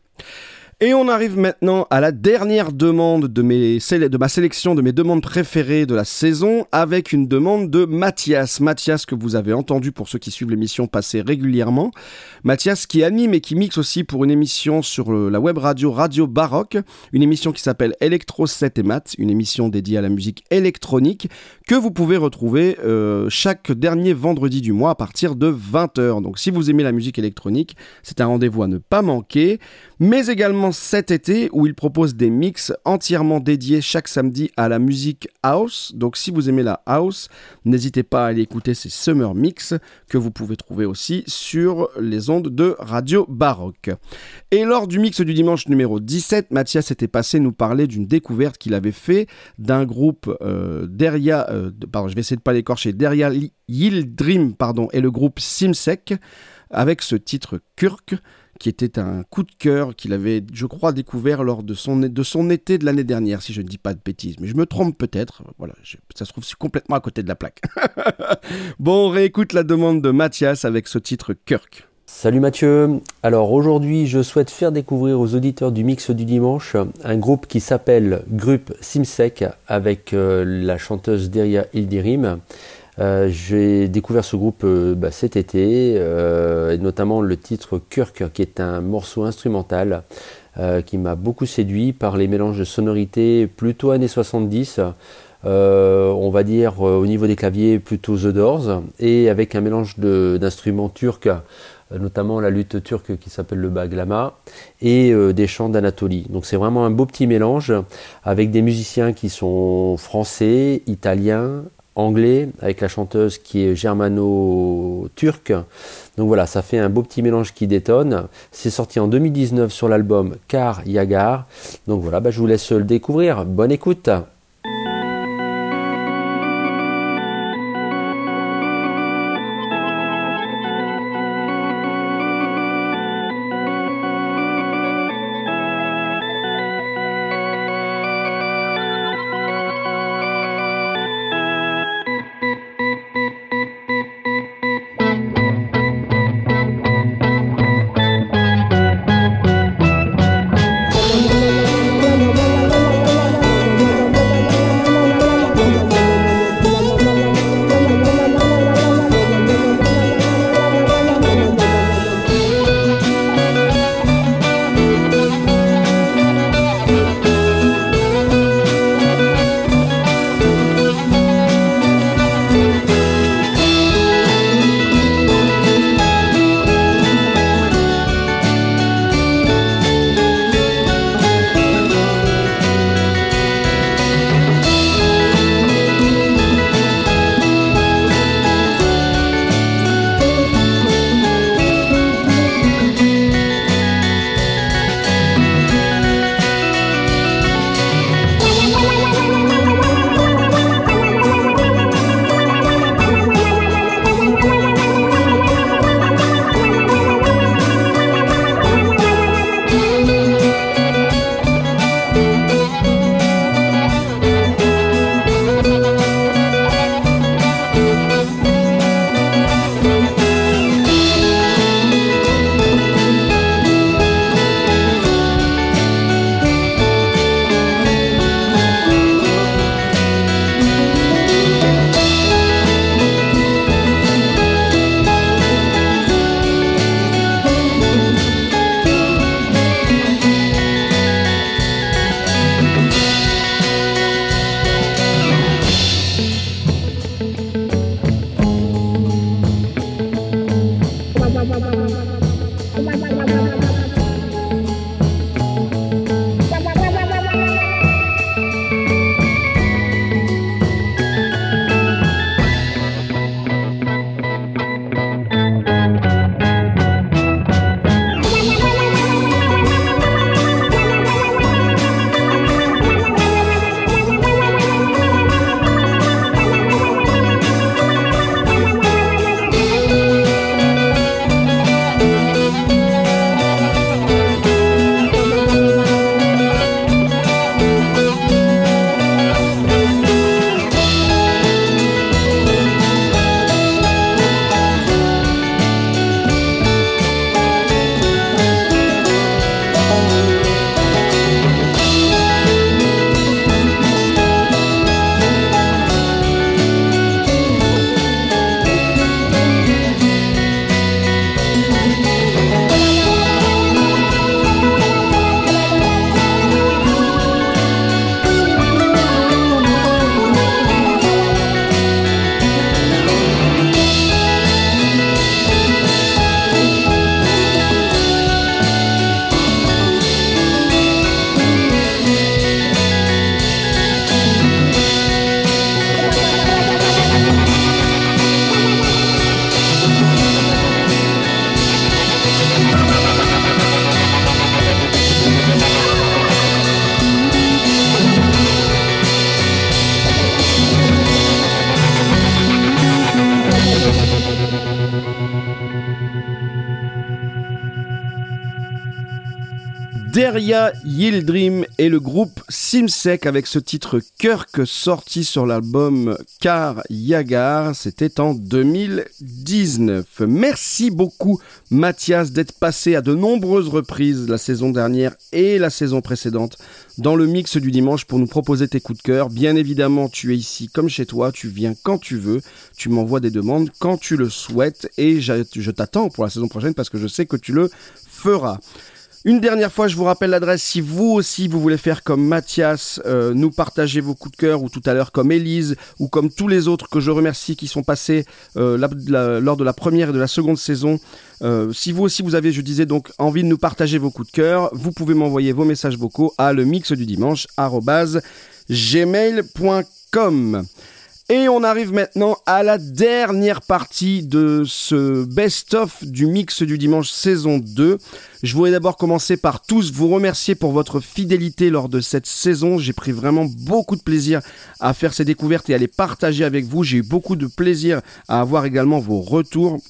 Et on arrive maintenant à la dernière demande de, mes de ma sélection de mes demandes préférées de la saison avec une demande de Mathias. Mathias que vous avez entendu pour ceux qui suivent l'émission passer régulièrement. Mathias qui anime et qui mixe aussi pour une émission sur la web radio Radio Baroque, une émission qui s'appelle Electro 7 et Math, une émission dédiée à la musique électronique que vous pouvez retrouver euh, chaque dernier vendredi du mois à partir de 20h. Donc si vous aimez la musique électronique, c'est un rendez-vous à ne pas manquer, mais également cet été où il propose des mix entièrement dédiés chaque samedi à la musique house. Donc si vous aimez la house, n'hésitez pas à aller écouter ces Summer Mix que vous pouvez trouver aussi sur les ondes de Radio Baroque. Et lors du mix du dimanche numéro 17, Mathias était passé nous parler d'une découverte qu'il avait fait d'un groupe euh, Deria, euh, de- pardon, je vais essayer de pas l'écorcher, Deria Li- Yildirim, pardon, et le groupe Simsek avec ce titre Kurk qui était un coup de cœur qu'il avait, je crois, découvert lors de son, de son été de l'année dernière, si je ne dis pas de bêtises. Mais je me trompe peut-être. Voilà, je- ça se trouve, c'est complètement à côté de la plaque. (laughs) bon, on réécoute la demande de Mathias avec ce titre Kirk. Salut Mathieu. Alors aujourd'hui, je souhaite faire découvrir aux auditeurs du mix du dimanche un groupe qui s'appelle Groupe Simsek avec euh, la chanteuse Deria Ildirim. Euh, J'ai découvert ce groupe euh, bah, cet été, et notamment le titre Kirk, qui est un morceau instrumental qui m'a beaucoup séduit par les mélanges de sonorités plutôt années 70. euh, on va dire au niveau des claviers plutôt The Doors et avec un mélange d'instruments turcs notamment la lutte turque qui s'appelle le baglama, et euh, des chants d'Anatolie. Donc c'est vraiment un beau petit mélange avec des musiciens qui sont français, italiens, anglais, avec la chanteuse qui est germano-turque. Donc voilà, ça fait un beau petit mélange qui détonne. C'est sorti en 2019 sur l'album Car Yagar. Donc voilà, bah, je vous laisse le découvrir. Bonne écoute Deria Yildirim et le groupe Simsek avec ce titre Kirk sorti sur l'album Car Yagar, c'était en 2019. Merci beaucoup Mathias d'être passé à de nombreuses reprises la saison dernière et la saison précédente dans le mix du dimanche pour nous proposer tes coups de cœur. Bien évidemment, tu es ici comme chez toi, tu viens quand tu veux, tu m'envoies des demandes quand tu le souhaites et je t'attends pour la saison prochaine parce que je sais que tu le feras. Une dernière fois, je vous rappelle l'adresse. Si vous aussi vous voulez faire comme Mathias, euh, nous partager vos coups de cœur, ou tout à l'heure comme Élise, ou comme tous les autres que je remercie qui sont passés euh, lors de la première et de la seconde saison. Euh, si vous aussi vous avez, je disais donc, envie de nous partager vos coups de cœur, vous pouvez m'envoyer vos messages vocaux à le mix du dimanche. Et on arrive maintenant à la dernière partie de ce best-of du mix du dimanche saison 2. Je voulais d'abord commencer par tous vous remercier pour votre fidélité lors de cette saison. J'ai pris vraiment beaucoup de plaisir à faire ces découvertes et à les partager avec vous. J'ai eu beaucoup de plaisir à avoir également vos retours.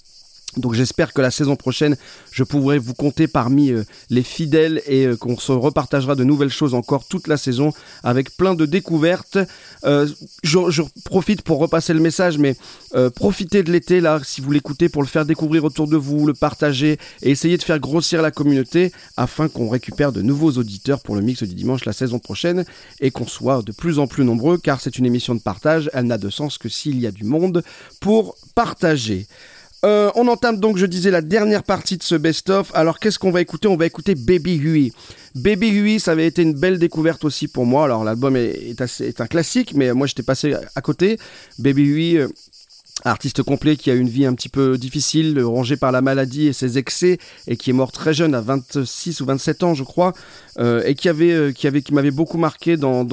Donc j'espère que la saison prochaine, je pourrai vous compter parmi euh, les fidèles et euh, qu'on se repartagera de nouvelles choses encore toute la saison avec plein de découvertes. Euh, je, je profite pour repasser le message, mais profitez de l'été là, si vous l'écoutez, pour le faire découvrir autour de vous, le partager et essayer de faire grossir la communauté afin qu'on récupère de nouveaux auditeurs pour le mix du dimanche la saison prochaine et qu'on soit de plus en plus nombreux car c'est une émission de partage, elle n'a de sens que s'il y a du monde pour partager. Euh, on entame donc, je disais, la dernière partie de ce best-of. Alors, qu'est-ce qu'on va écouter? On va écouter Baby Huey. Baby Huey, ça avait été une belle découverte aussi pour moi. Alors, l'album est, un classique, mais moi, j'étais passé à côté. Baby Huey, euh, artiste complet qui a une vie un petit peu difficile, rongé par la maladie et ses excès, et qui est mort très jeune, à 26 ou 27 ans, je crois, euh, et qui avait, qui avait, qui m'avait beaucoup marqué dans,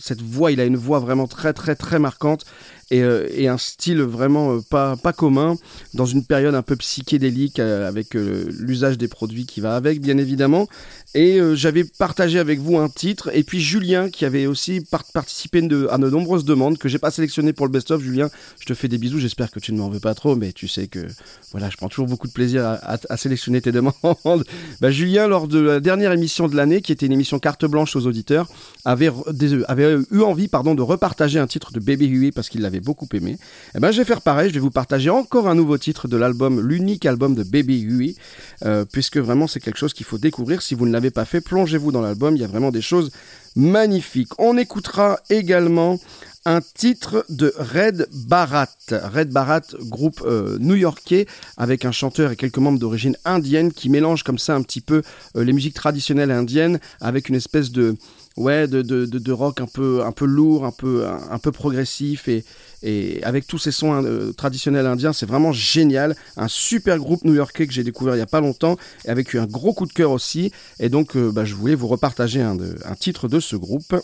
cette voix. Il a une voix vraiment très, très, très marquante. Et, euh, et un style vraiment euh, pas, pas commun, dans une période un peu psychédélique, euh, avec l'usage des produits qui va avec, bien évidemment. Et j'avais partagé avec vous un titre, et puis Julien, qui avait aussi par- participé à de nombreuses demandes, que j'ai pas sélectionné pour le best-of. Julien, je te fais des bisous, j'espère que tu ne m'en veux pas trop, mais tu sais que voilà, je prends toujours beaucoup de plaisir à, à- sélectionner tes (laughs) demandes. bah, Julien, lors de la dernière émission de l'année, qui était une émission carte blanche aux auditeurs, avait, des- avait eu envie pardon, de repartager un titre de Baby Huey parce qu'il l'avait beaucoup aimé. Et ben, je vais faire pareil, je vais vous partager encore un nouveau titre de l'album, l'unique album de Baby Huey, euh, puisque vraiment c'est quelque chose qu'il faut découvrir. Si vous ne l'avez pas fait, plongez-vous dans l'album, il y a vraiment des choses magnifiques. On écoutera également un titre de Red Barat. Red Barat, groupe euh, new-yorkais avec un chanteur et quelques membres d'origine indienne qui mélangent comme ça un petit peu euh, les musiques traditionnelles indiennes avec une espèce de ouais de, de, de, rock un peu un peu lourd, un peu un peu progressif et et avec tous ces sons euh, traditionnels indiens, c'est vraiment génial. Un super groupe new-yorkais que j'ai découvert il y a pas longtemps et avec un gros coup de cœur aussi. Et donc, euh, bah, je voulais vous repartager un, un titre de ce groupe.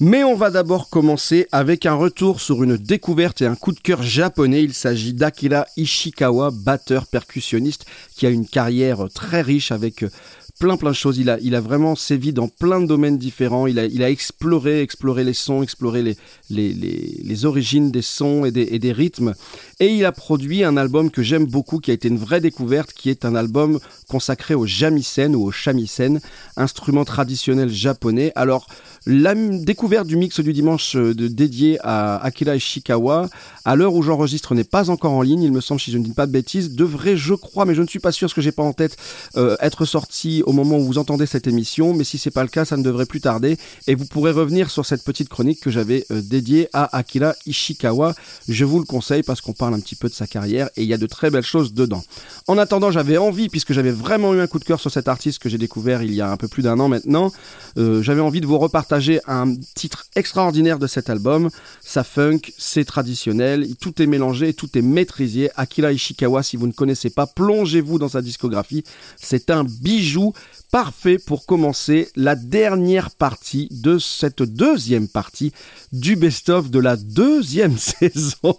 Mais on va d'abord commencer avec un retour sur une découverte et un coup de cœur japonais. Il s'agit d'Akira Ishikawa, batteur percussionniste, qui a une carrière très riche avec euh, plein plein de choses. Il a, il a vraiment sévi dans plein de domaines différents. Il a, il a exploré, exploré les sons, exploré les, les, les, les origines des sons et des, et des rythmes. Et il a produit un album que j'aime beaucoup, qui a été une vraie découverte, qui est un album consacré au shamisen ou au shamisen, instrument traditionnel japonais. Alors, la découverte du mix du dimanche euh, dédié à Akira Ishikawa, à l'heure où j'enregistre, n'est pas encore en ligne, il me semble, si je ne dis pas de bêtises, devrait, je crois, mais je ne suis pas sûr, ce que j'ai pas en tête, euh, être sorti au moment où vous entendez cette émission, mais si c'est pas le cas, ça ne devrait plus tarder, et vous pourrez revenir sur cette petite chronique que j'avais euh, dédiée à Akira Ishikawa. Je vous le conseille parce qu'on parle un petit peu de sa carrière et il y a de très belles choses dedans. En attendant, j'avais envie, puisque j'avais vraiment eu un coup de cœur sur cet artiste que j'ai découvert il y a un peu plus d'un an maintenant, euh, j'avais envie de vous repartager un titre extraordinaire de cet album. Sa funk, c'est traditionnel, tout est mélangé, tout est maîtrisé. Akira Ishikawa, si vous ne connaissez pas, plongez-vous dans sa discographie. C'est un bijou parfait pour commencer la dernière partie de cette deuxième partie du best-of de la deuxième (laughs) saison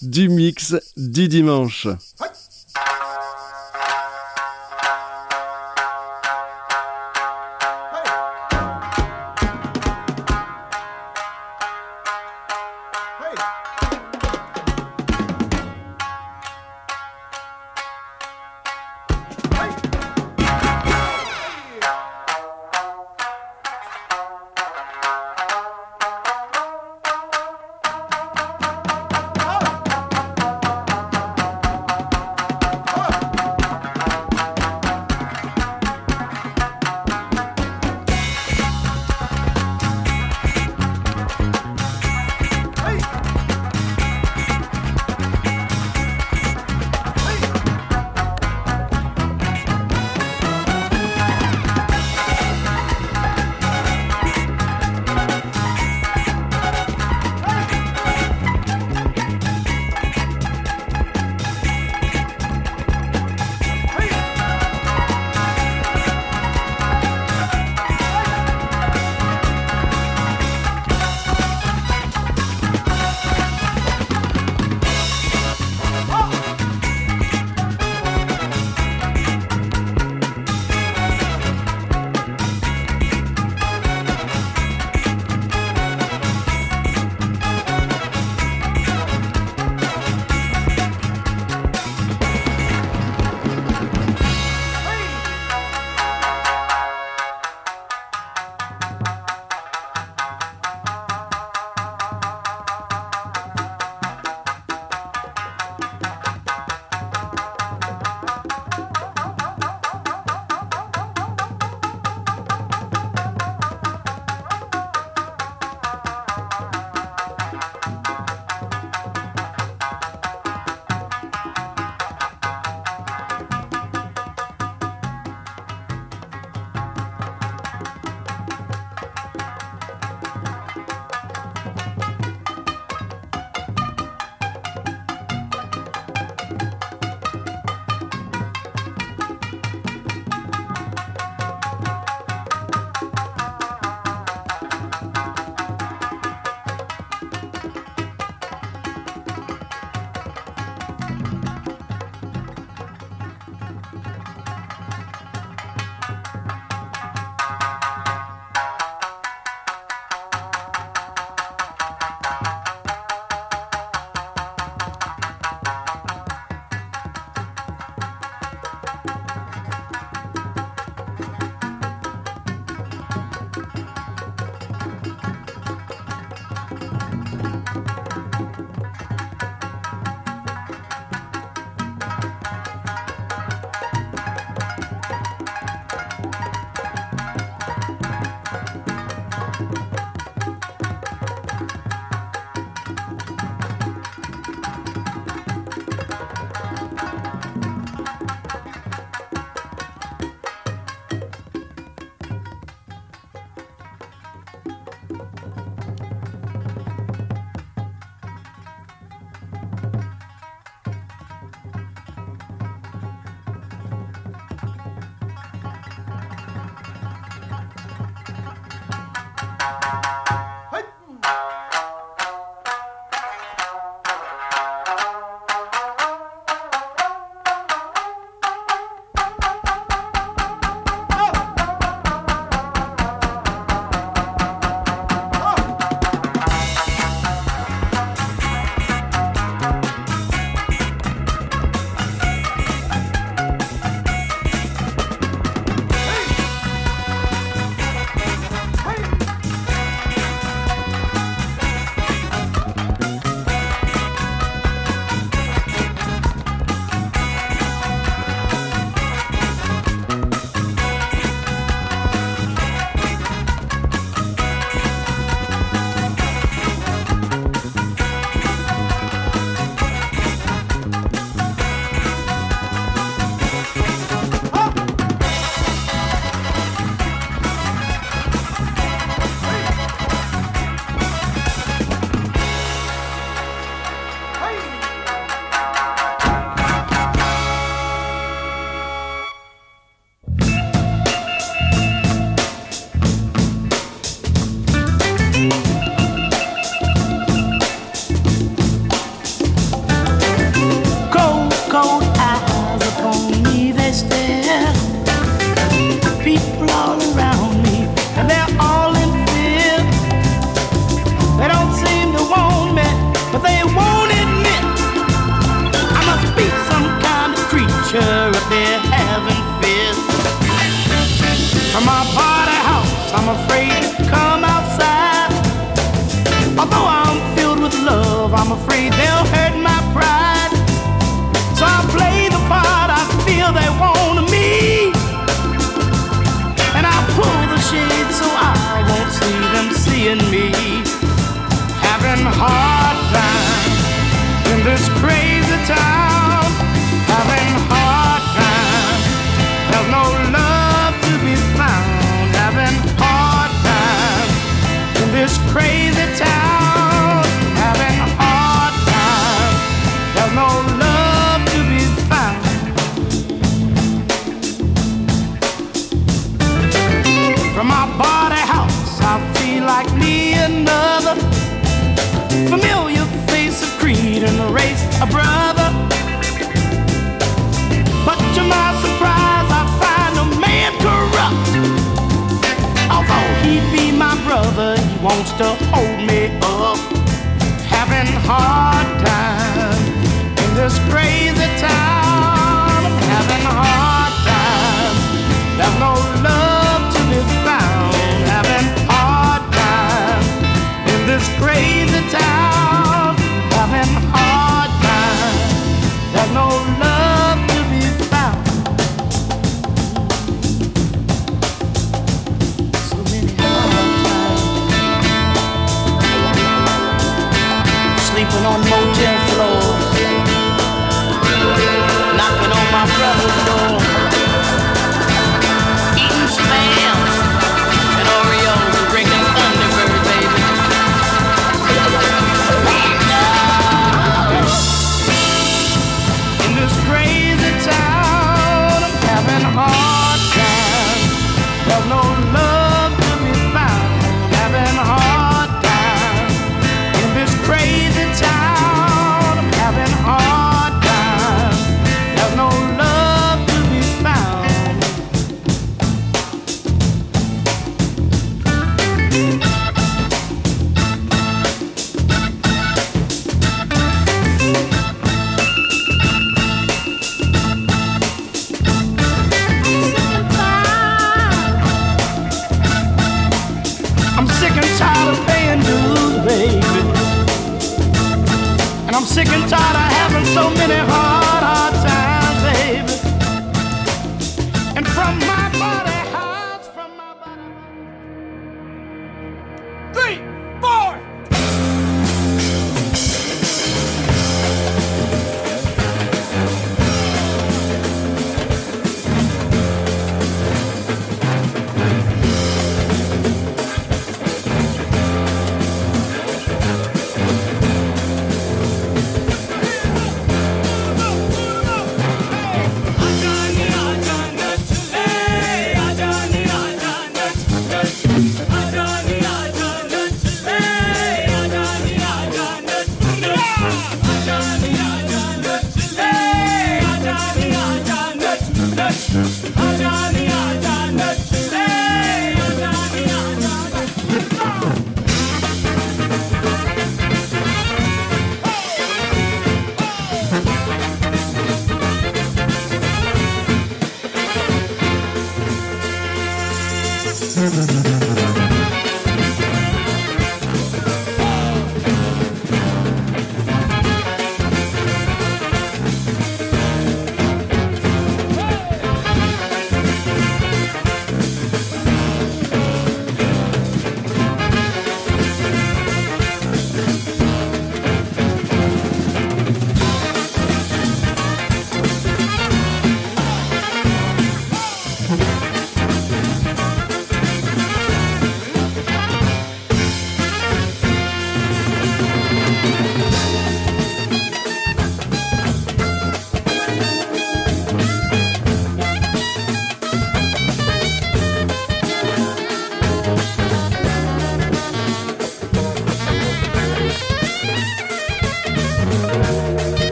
du mix du dimanche.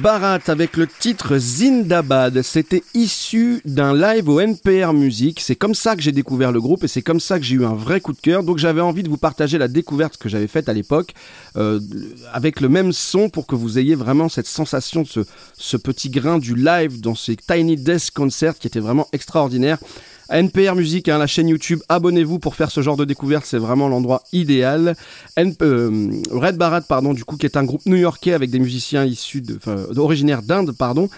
Barat avec le titre Zindabad. C'était issu d'un live au NPR Music. C'est comme ça que j'ai découvert le groupe et c'est comme ça que j'ai eu un vrai coup de cœur. Donc j'avais envie de vous partager la découverte que j'avais faite à l'époque euh, avec le même son pour que vous ayez vraiment cette sensation ce petit grain du live dans ces Tiny Desk Concerts qui était vraiment extraordinaire. NPR Music, hein, la chaîne YouTube, abonnez-vous pour faire ce genre de découverte, c'est vraiment l'endroit idéal. Euh, Red Barat, pardon, du coup, qui est un groupe new-yorkais avec des musiciens issus de, originaires d'Inde, pardon,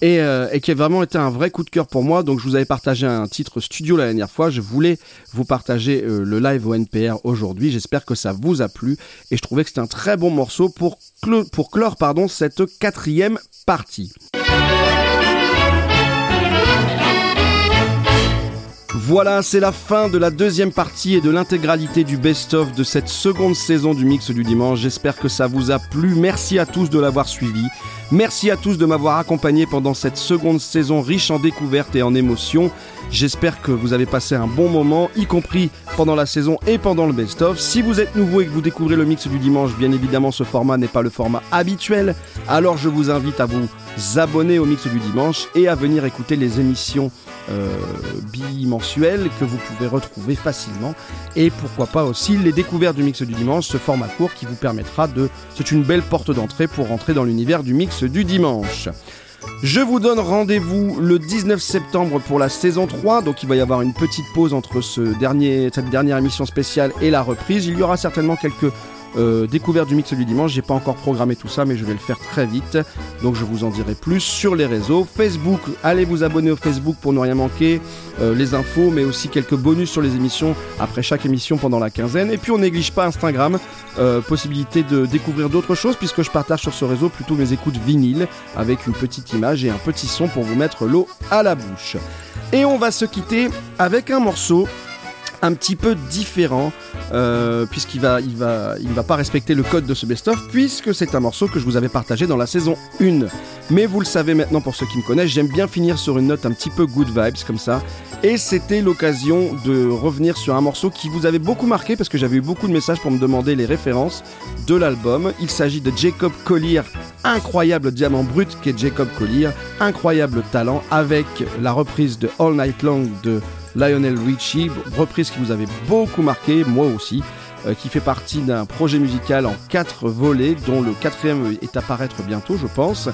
et, euh, et qui a vraiment été un vrai coup de cœur pour moi. Donc, je vous avais partagé un titre studio la dernière fois. Je voulais vous partager euh, le live au NPR aujourd'hui. J'espère que ça vous a plu et je trouvais que c'était un très bon morceau pour, pour clore, pardon, cette quatrième partie. Voilà, c'est la fin de la deuxième partie et de l'intégralité du best-of de cette seconde saison du Mix du Dimanche. J'espère que ça vous a plu. Merci à tous de l'avoir suivi. Merci à tous de m'avoir accompagné pendant cette seconde saison riche en découvertes et en émotions. J'espère que vous avez passé un bon moment, y compris pendant la saison et pendant le best-of. Si vous êtes nouveau et que vous découvrez le mix du dimanche, bien évidemment ce format n'est pas le format habituel. Alors je vous invite à vous abonner au mix du dimanche et à venir écouter les émissions euh, bimensuelles que vous pouvez retrouver facilement. Et pourquoi pas aussi les découvertes du mix du dimanche, ce format court qui vous permettra de... C'est une belle porte d'entrée pour rentrer dans l'univers du mix du dimanche. Je vous donne rendez-vous le 19 septembre pour la saison 3, donc il va y avoir une petite pause entre ce dernier, cette dernière émission spéciale et la reprise. Il y aura certainement quelques euh, découvertes du mix du dimanche. J'ai pas encore programmé tout ça, mais je vais le faire très vite. Donc je vous en dirai plus sur les réseaux. Facebook, allez vous abonner au Facebook pour ne rien manquer. Euh, les infos, mais aussi quelques bonus sur les émissions après chaque émission pendant la quinzaine. Et puis on néglige pas Instagram, euh, possibilité de découvrir d'autres choses puisque je partage sur ce réseau plutôt mes écoutes vinyles avec une petite image et un petit son pour vous mettre l'eau à la bouche. Et on va se quitter avec un morceau un petit peu différent euh, puisqu'il va, il va, il va pas respecter le code de ce best-of puisque c'est un morceau que je vous avais partagé dans la saison 1. Mais vous le savez maintenant pour ceux qui me connaissent, j'aime bien finir sur une note un petit peu good vibes comme ça. Et c'était l'occasion de revenir sur un morceau qui vous avait beaucoup marqué parce que j'avais eu beaucoup de messages pour me demander les références de l'album. Il s'agit de Jacob Collier, incroyable diamant brut qu'est Jacob Collier, incroyable talent avec la reprise de All Night Long de Lionel Richie, reprise qui vous avait beaucoup marqué, moi aussi, euh, qui fait partie d'un projet musical en quatre volets, dont le quatrième est à paraître bientôt, je pense,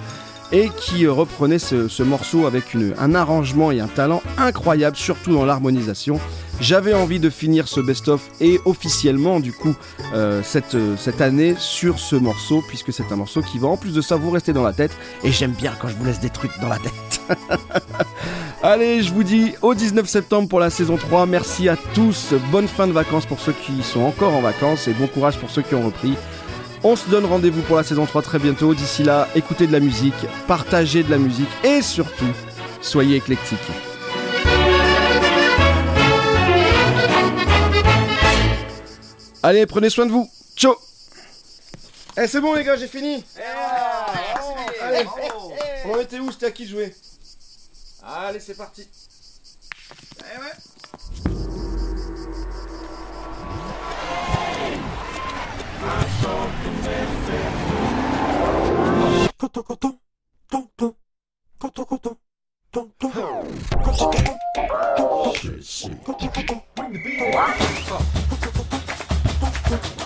et qui reprenait ce, ce morceau avec un arrangement et un talent incroyable, surtout dans l'harmonisation. J'avais envie de finir ce best-of et officiellement, du coup, euh, euh, cette année sur ce morceau, puisque c'est un morceau qui va en plus de ça vous rester dans la tête, et j'aime bien quand je vous laisse des trucs dans la tête. (laughs) Allez, je vous dis au 19 septembre pour la saison 3. Merci à tous. Bonne fin de vacances pour ceux qui sont encore en vacances et bon courage pour ceux qui ont repris. On se donne rendez-vous pour la saison 3 très bientôt. D'ici là, écoutez de la musique, partagez de la musique et surtout, soyez éclectiques. Allez, prenez soin de vous. Ciao. Eh, c'est bon les gars, j'ai fini. Allez, on était où C'était à qui jouer? Allez, c'est parti. Eh ouais Shit, shit. Bring the beat.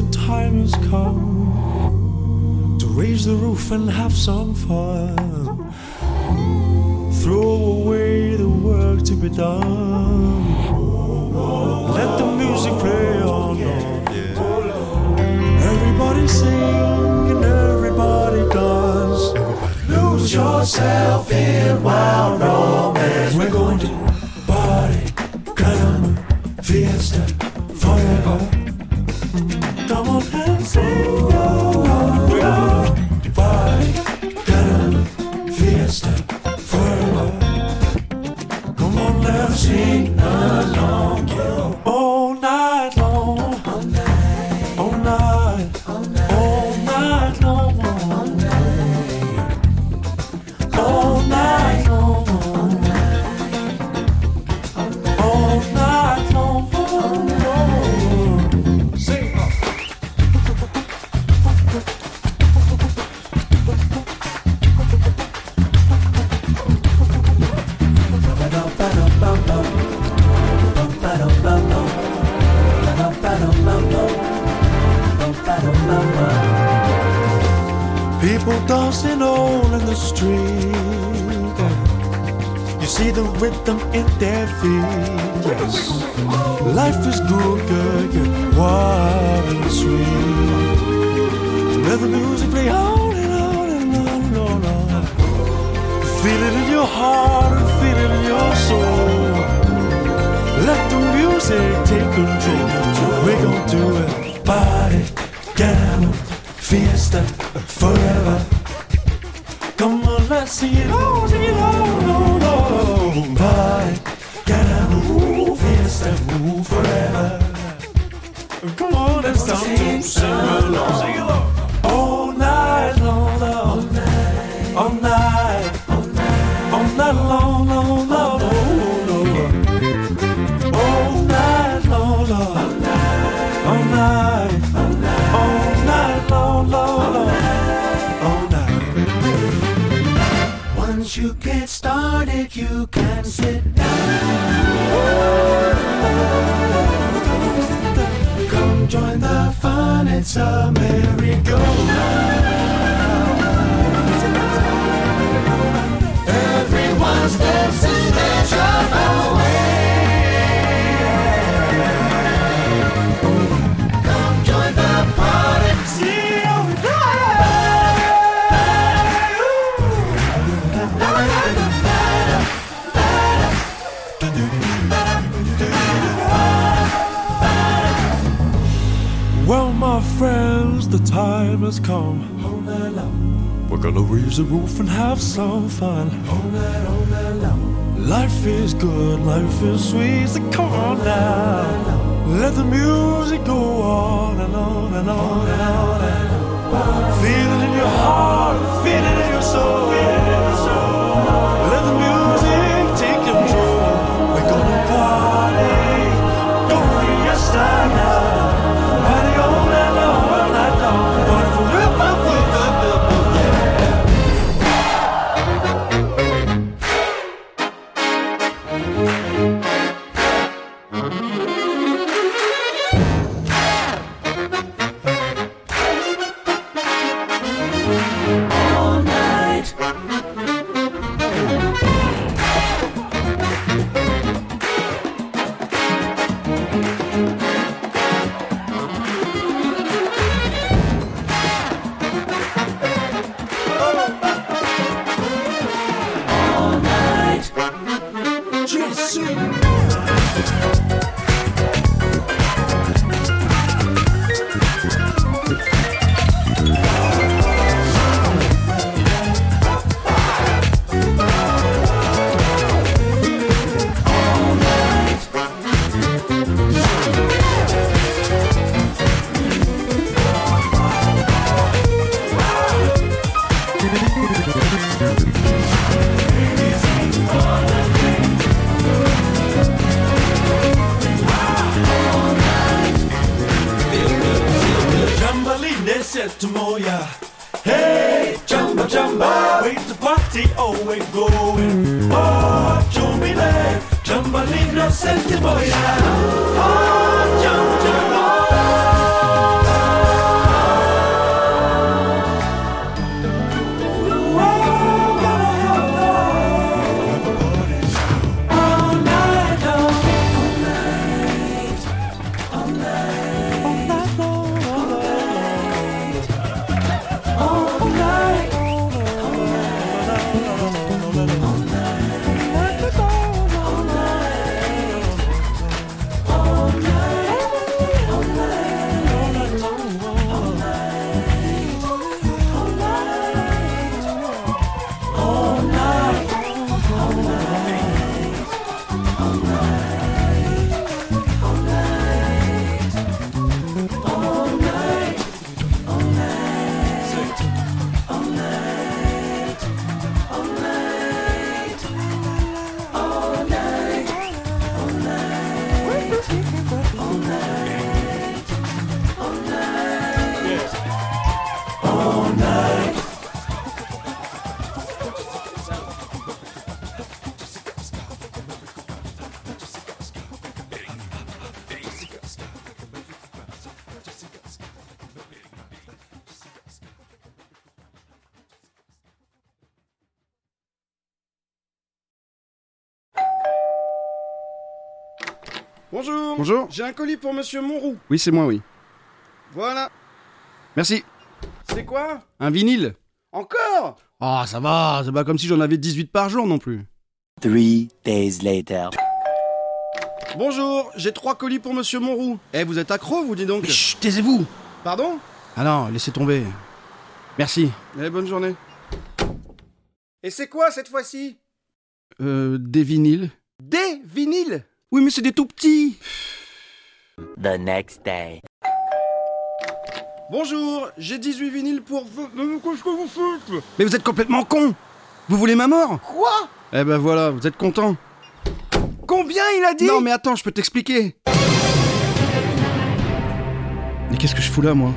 The time has come to raise the roof and have some fun. Throw away the work to be done. Let the music play on. Everybody sing and everybody dance. Lose yourself in wild romance. We're going to party, caramba, fiesta, forever. Lord and Savior. Feet. Yes, life is good, good, good, wild and sweet. Let the music play on and on and on and on. On. Feel it in your heart and feel it in your soul. Let the music take control. We're gonna do it. Party, piano, fiesta, forever. Come on, let's sing it all, sing it all, all, all. Party, piano, forever. Come on, let's start to sing. All night long, all night, all night, all night long, long, long. All night long, long. All night, all night long, long, long. All night. Once you get started, you can sit go. Has come. We're gonna raise the roof and have some fun. Life is good, life is sweet, so come on now. Let the music go on and on and on and on. And on. Feel it in your heart, feel it in your soul. Let the Bonjour. J'ai un colis pour monsieur Monroux. Oui, c'est moi, oui. Voilà. Merci. C'est quoi? Un vinyle Encore? Ah, ça va, c'est pas comme si j'en avais 18 par jour non plus. Three days later. Bonjour, j'ai trois colis pour monsieur Monroux. Eh, vous êtes accro, vous dis donc Chut, taisez-vous Pardon? Ah non, laissez tomber. Merci. Eh, bonne journée. Et c'est quoi cette fois-ci? Euh, des vinyles Des vinyles? Oui, mais c'est des tout petits The next day. Bonjour, j'ai 18 vinyles pour vous. Mais Qu'est-ce que vous faites Mais vous êtes complètement con Vous voulez ma mort? Quoi? Eh ben voilà, vous êtes content. Combien il a dit? Non, mais attends, je peux t'expliquer. Mais qu'est-ce que je fous là, moi?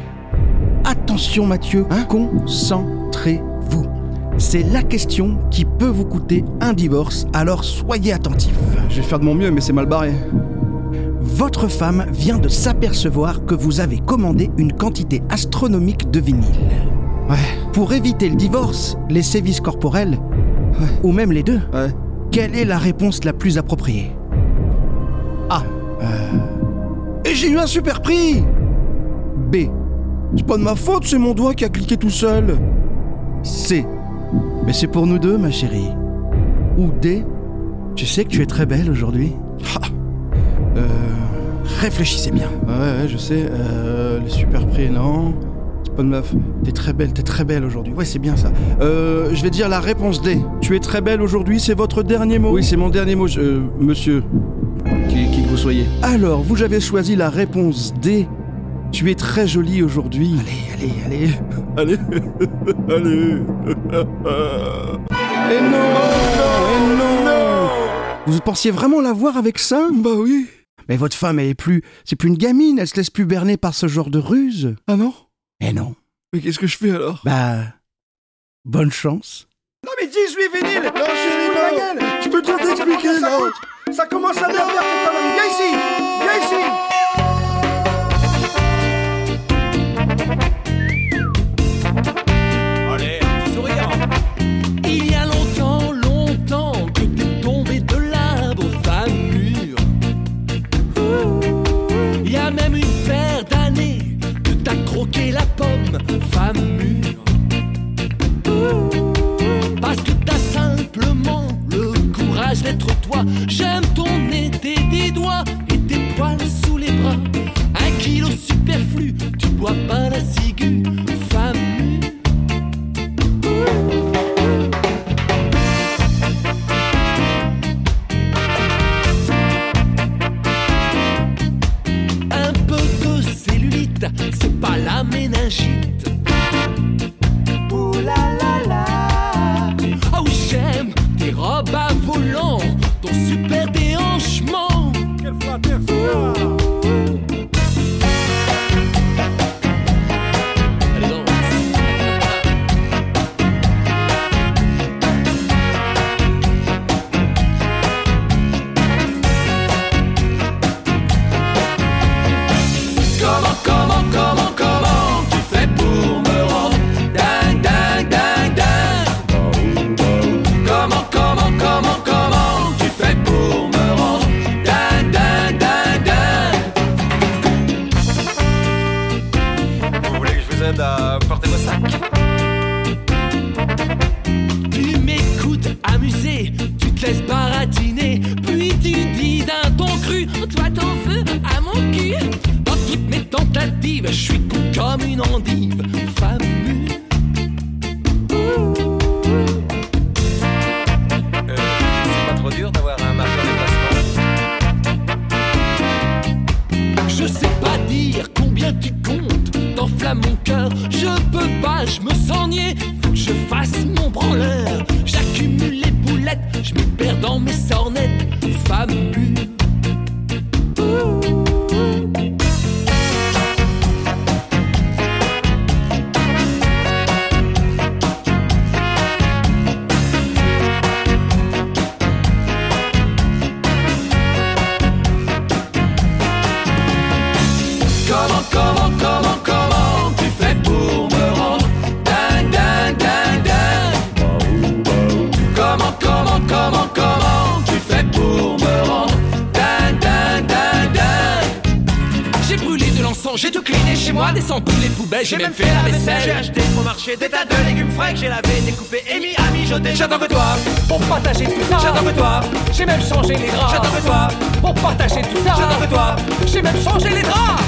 Attention, Mathieu, concentrez-vous. C'est la question qui peut vous coûter un divorce, alors soyez attentifs. Je vais faire de mon mieux, mais c'est mal barré. Votre femme vient de s'apercevoir que vous avez commandé une quantité astronomique de vinyle. Ouais. Pour éviter le divorce, les sévices corporels, ou même les deux, Ouais. quelle est la réponse la plus appropriée? A. Euh, Et j'ai eu un super prix B. C'est pas de ma faute, c'est mon doigt qui a cliqué tout seul. C. Mais c'est pour nous deux, ma chérie. Ou D. Tu sais que tu es très belle aujourd'hui Ah. Euh, réfléchissez bien. Ouais, ouais, je sais. Euh, le super prix, non. C'est pas de faute. T'es très belle, t'es très belle aujourd'hui. Ouais, c'est bien ça. Euh, je vais dire la réponse D. Tu es très belle aujourd'hui, c'est votre dernier mot Oui, c'est mon dernier mot, je- euh, monsieur. Qui, qui que vous soyez. Alors, vous avez choisi la réponse D. Tu es très jolie aujourd'hui. Allez, allez, Allez, allez. Et non, Et non, Vous pensiez vraiment la voir avec ça? Bah oui. Mais votre femme, elle est plus. C'est plus une gamine, elle se laisse plus berner par ce genre de ruse. Ah non? Eh non. Mais qu'est-ce que je fais alors? Bah. Bonne chance. Non mais 18 vinyles Non, je suis ma gueule Je peux tout t'expliquer, là Ça commence à bien faire, j'ai même fait la vaisselle. J'ai acheté au marché des tas de légumes frais que j'ai lavé, découpé et mis à mijoter. J'attends que toi pour partager tout ça. J'attends que toi. J'ai même changé les draps. J'attends que toi pour partager tout ça. J'attends que toi. J'ai même changé les draps.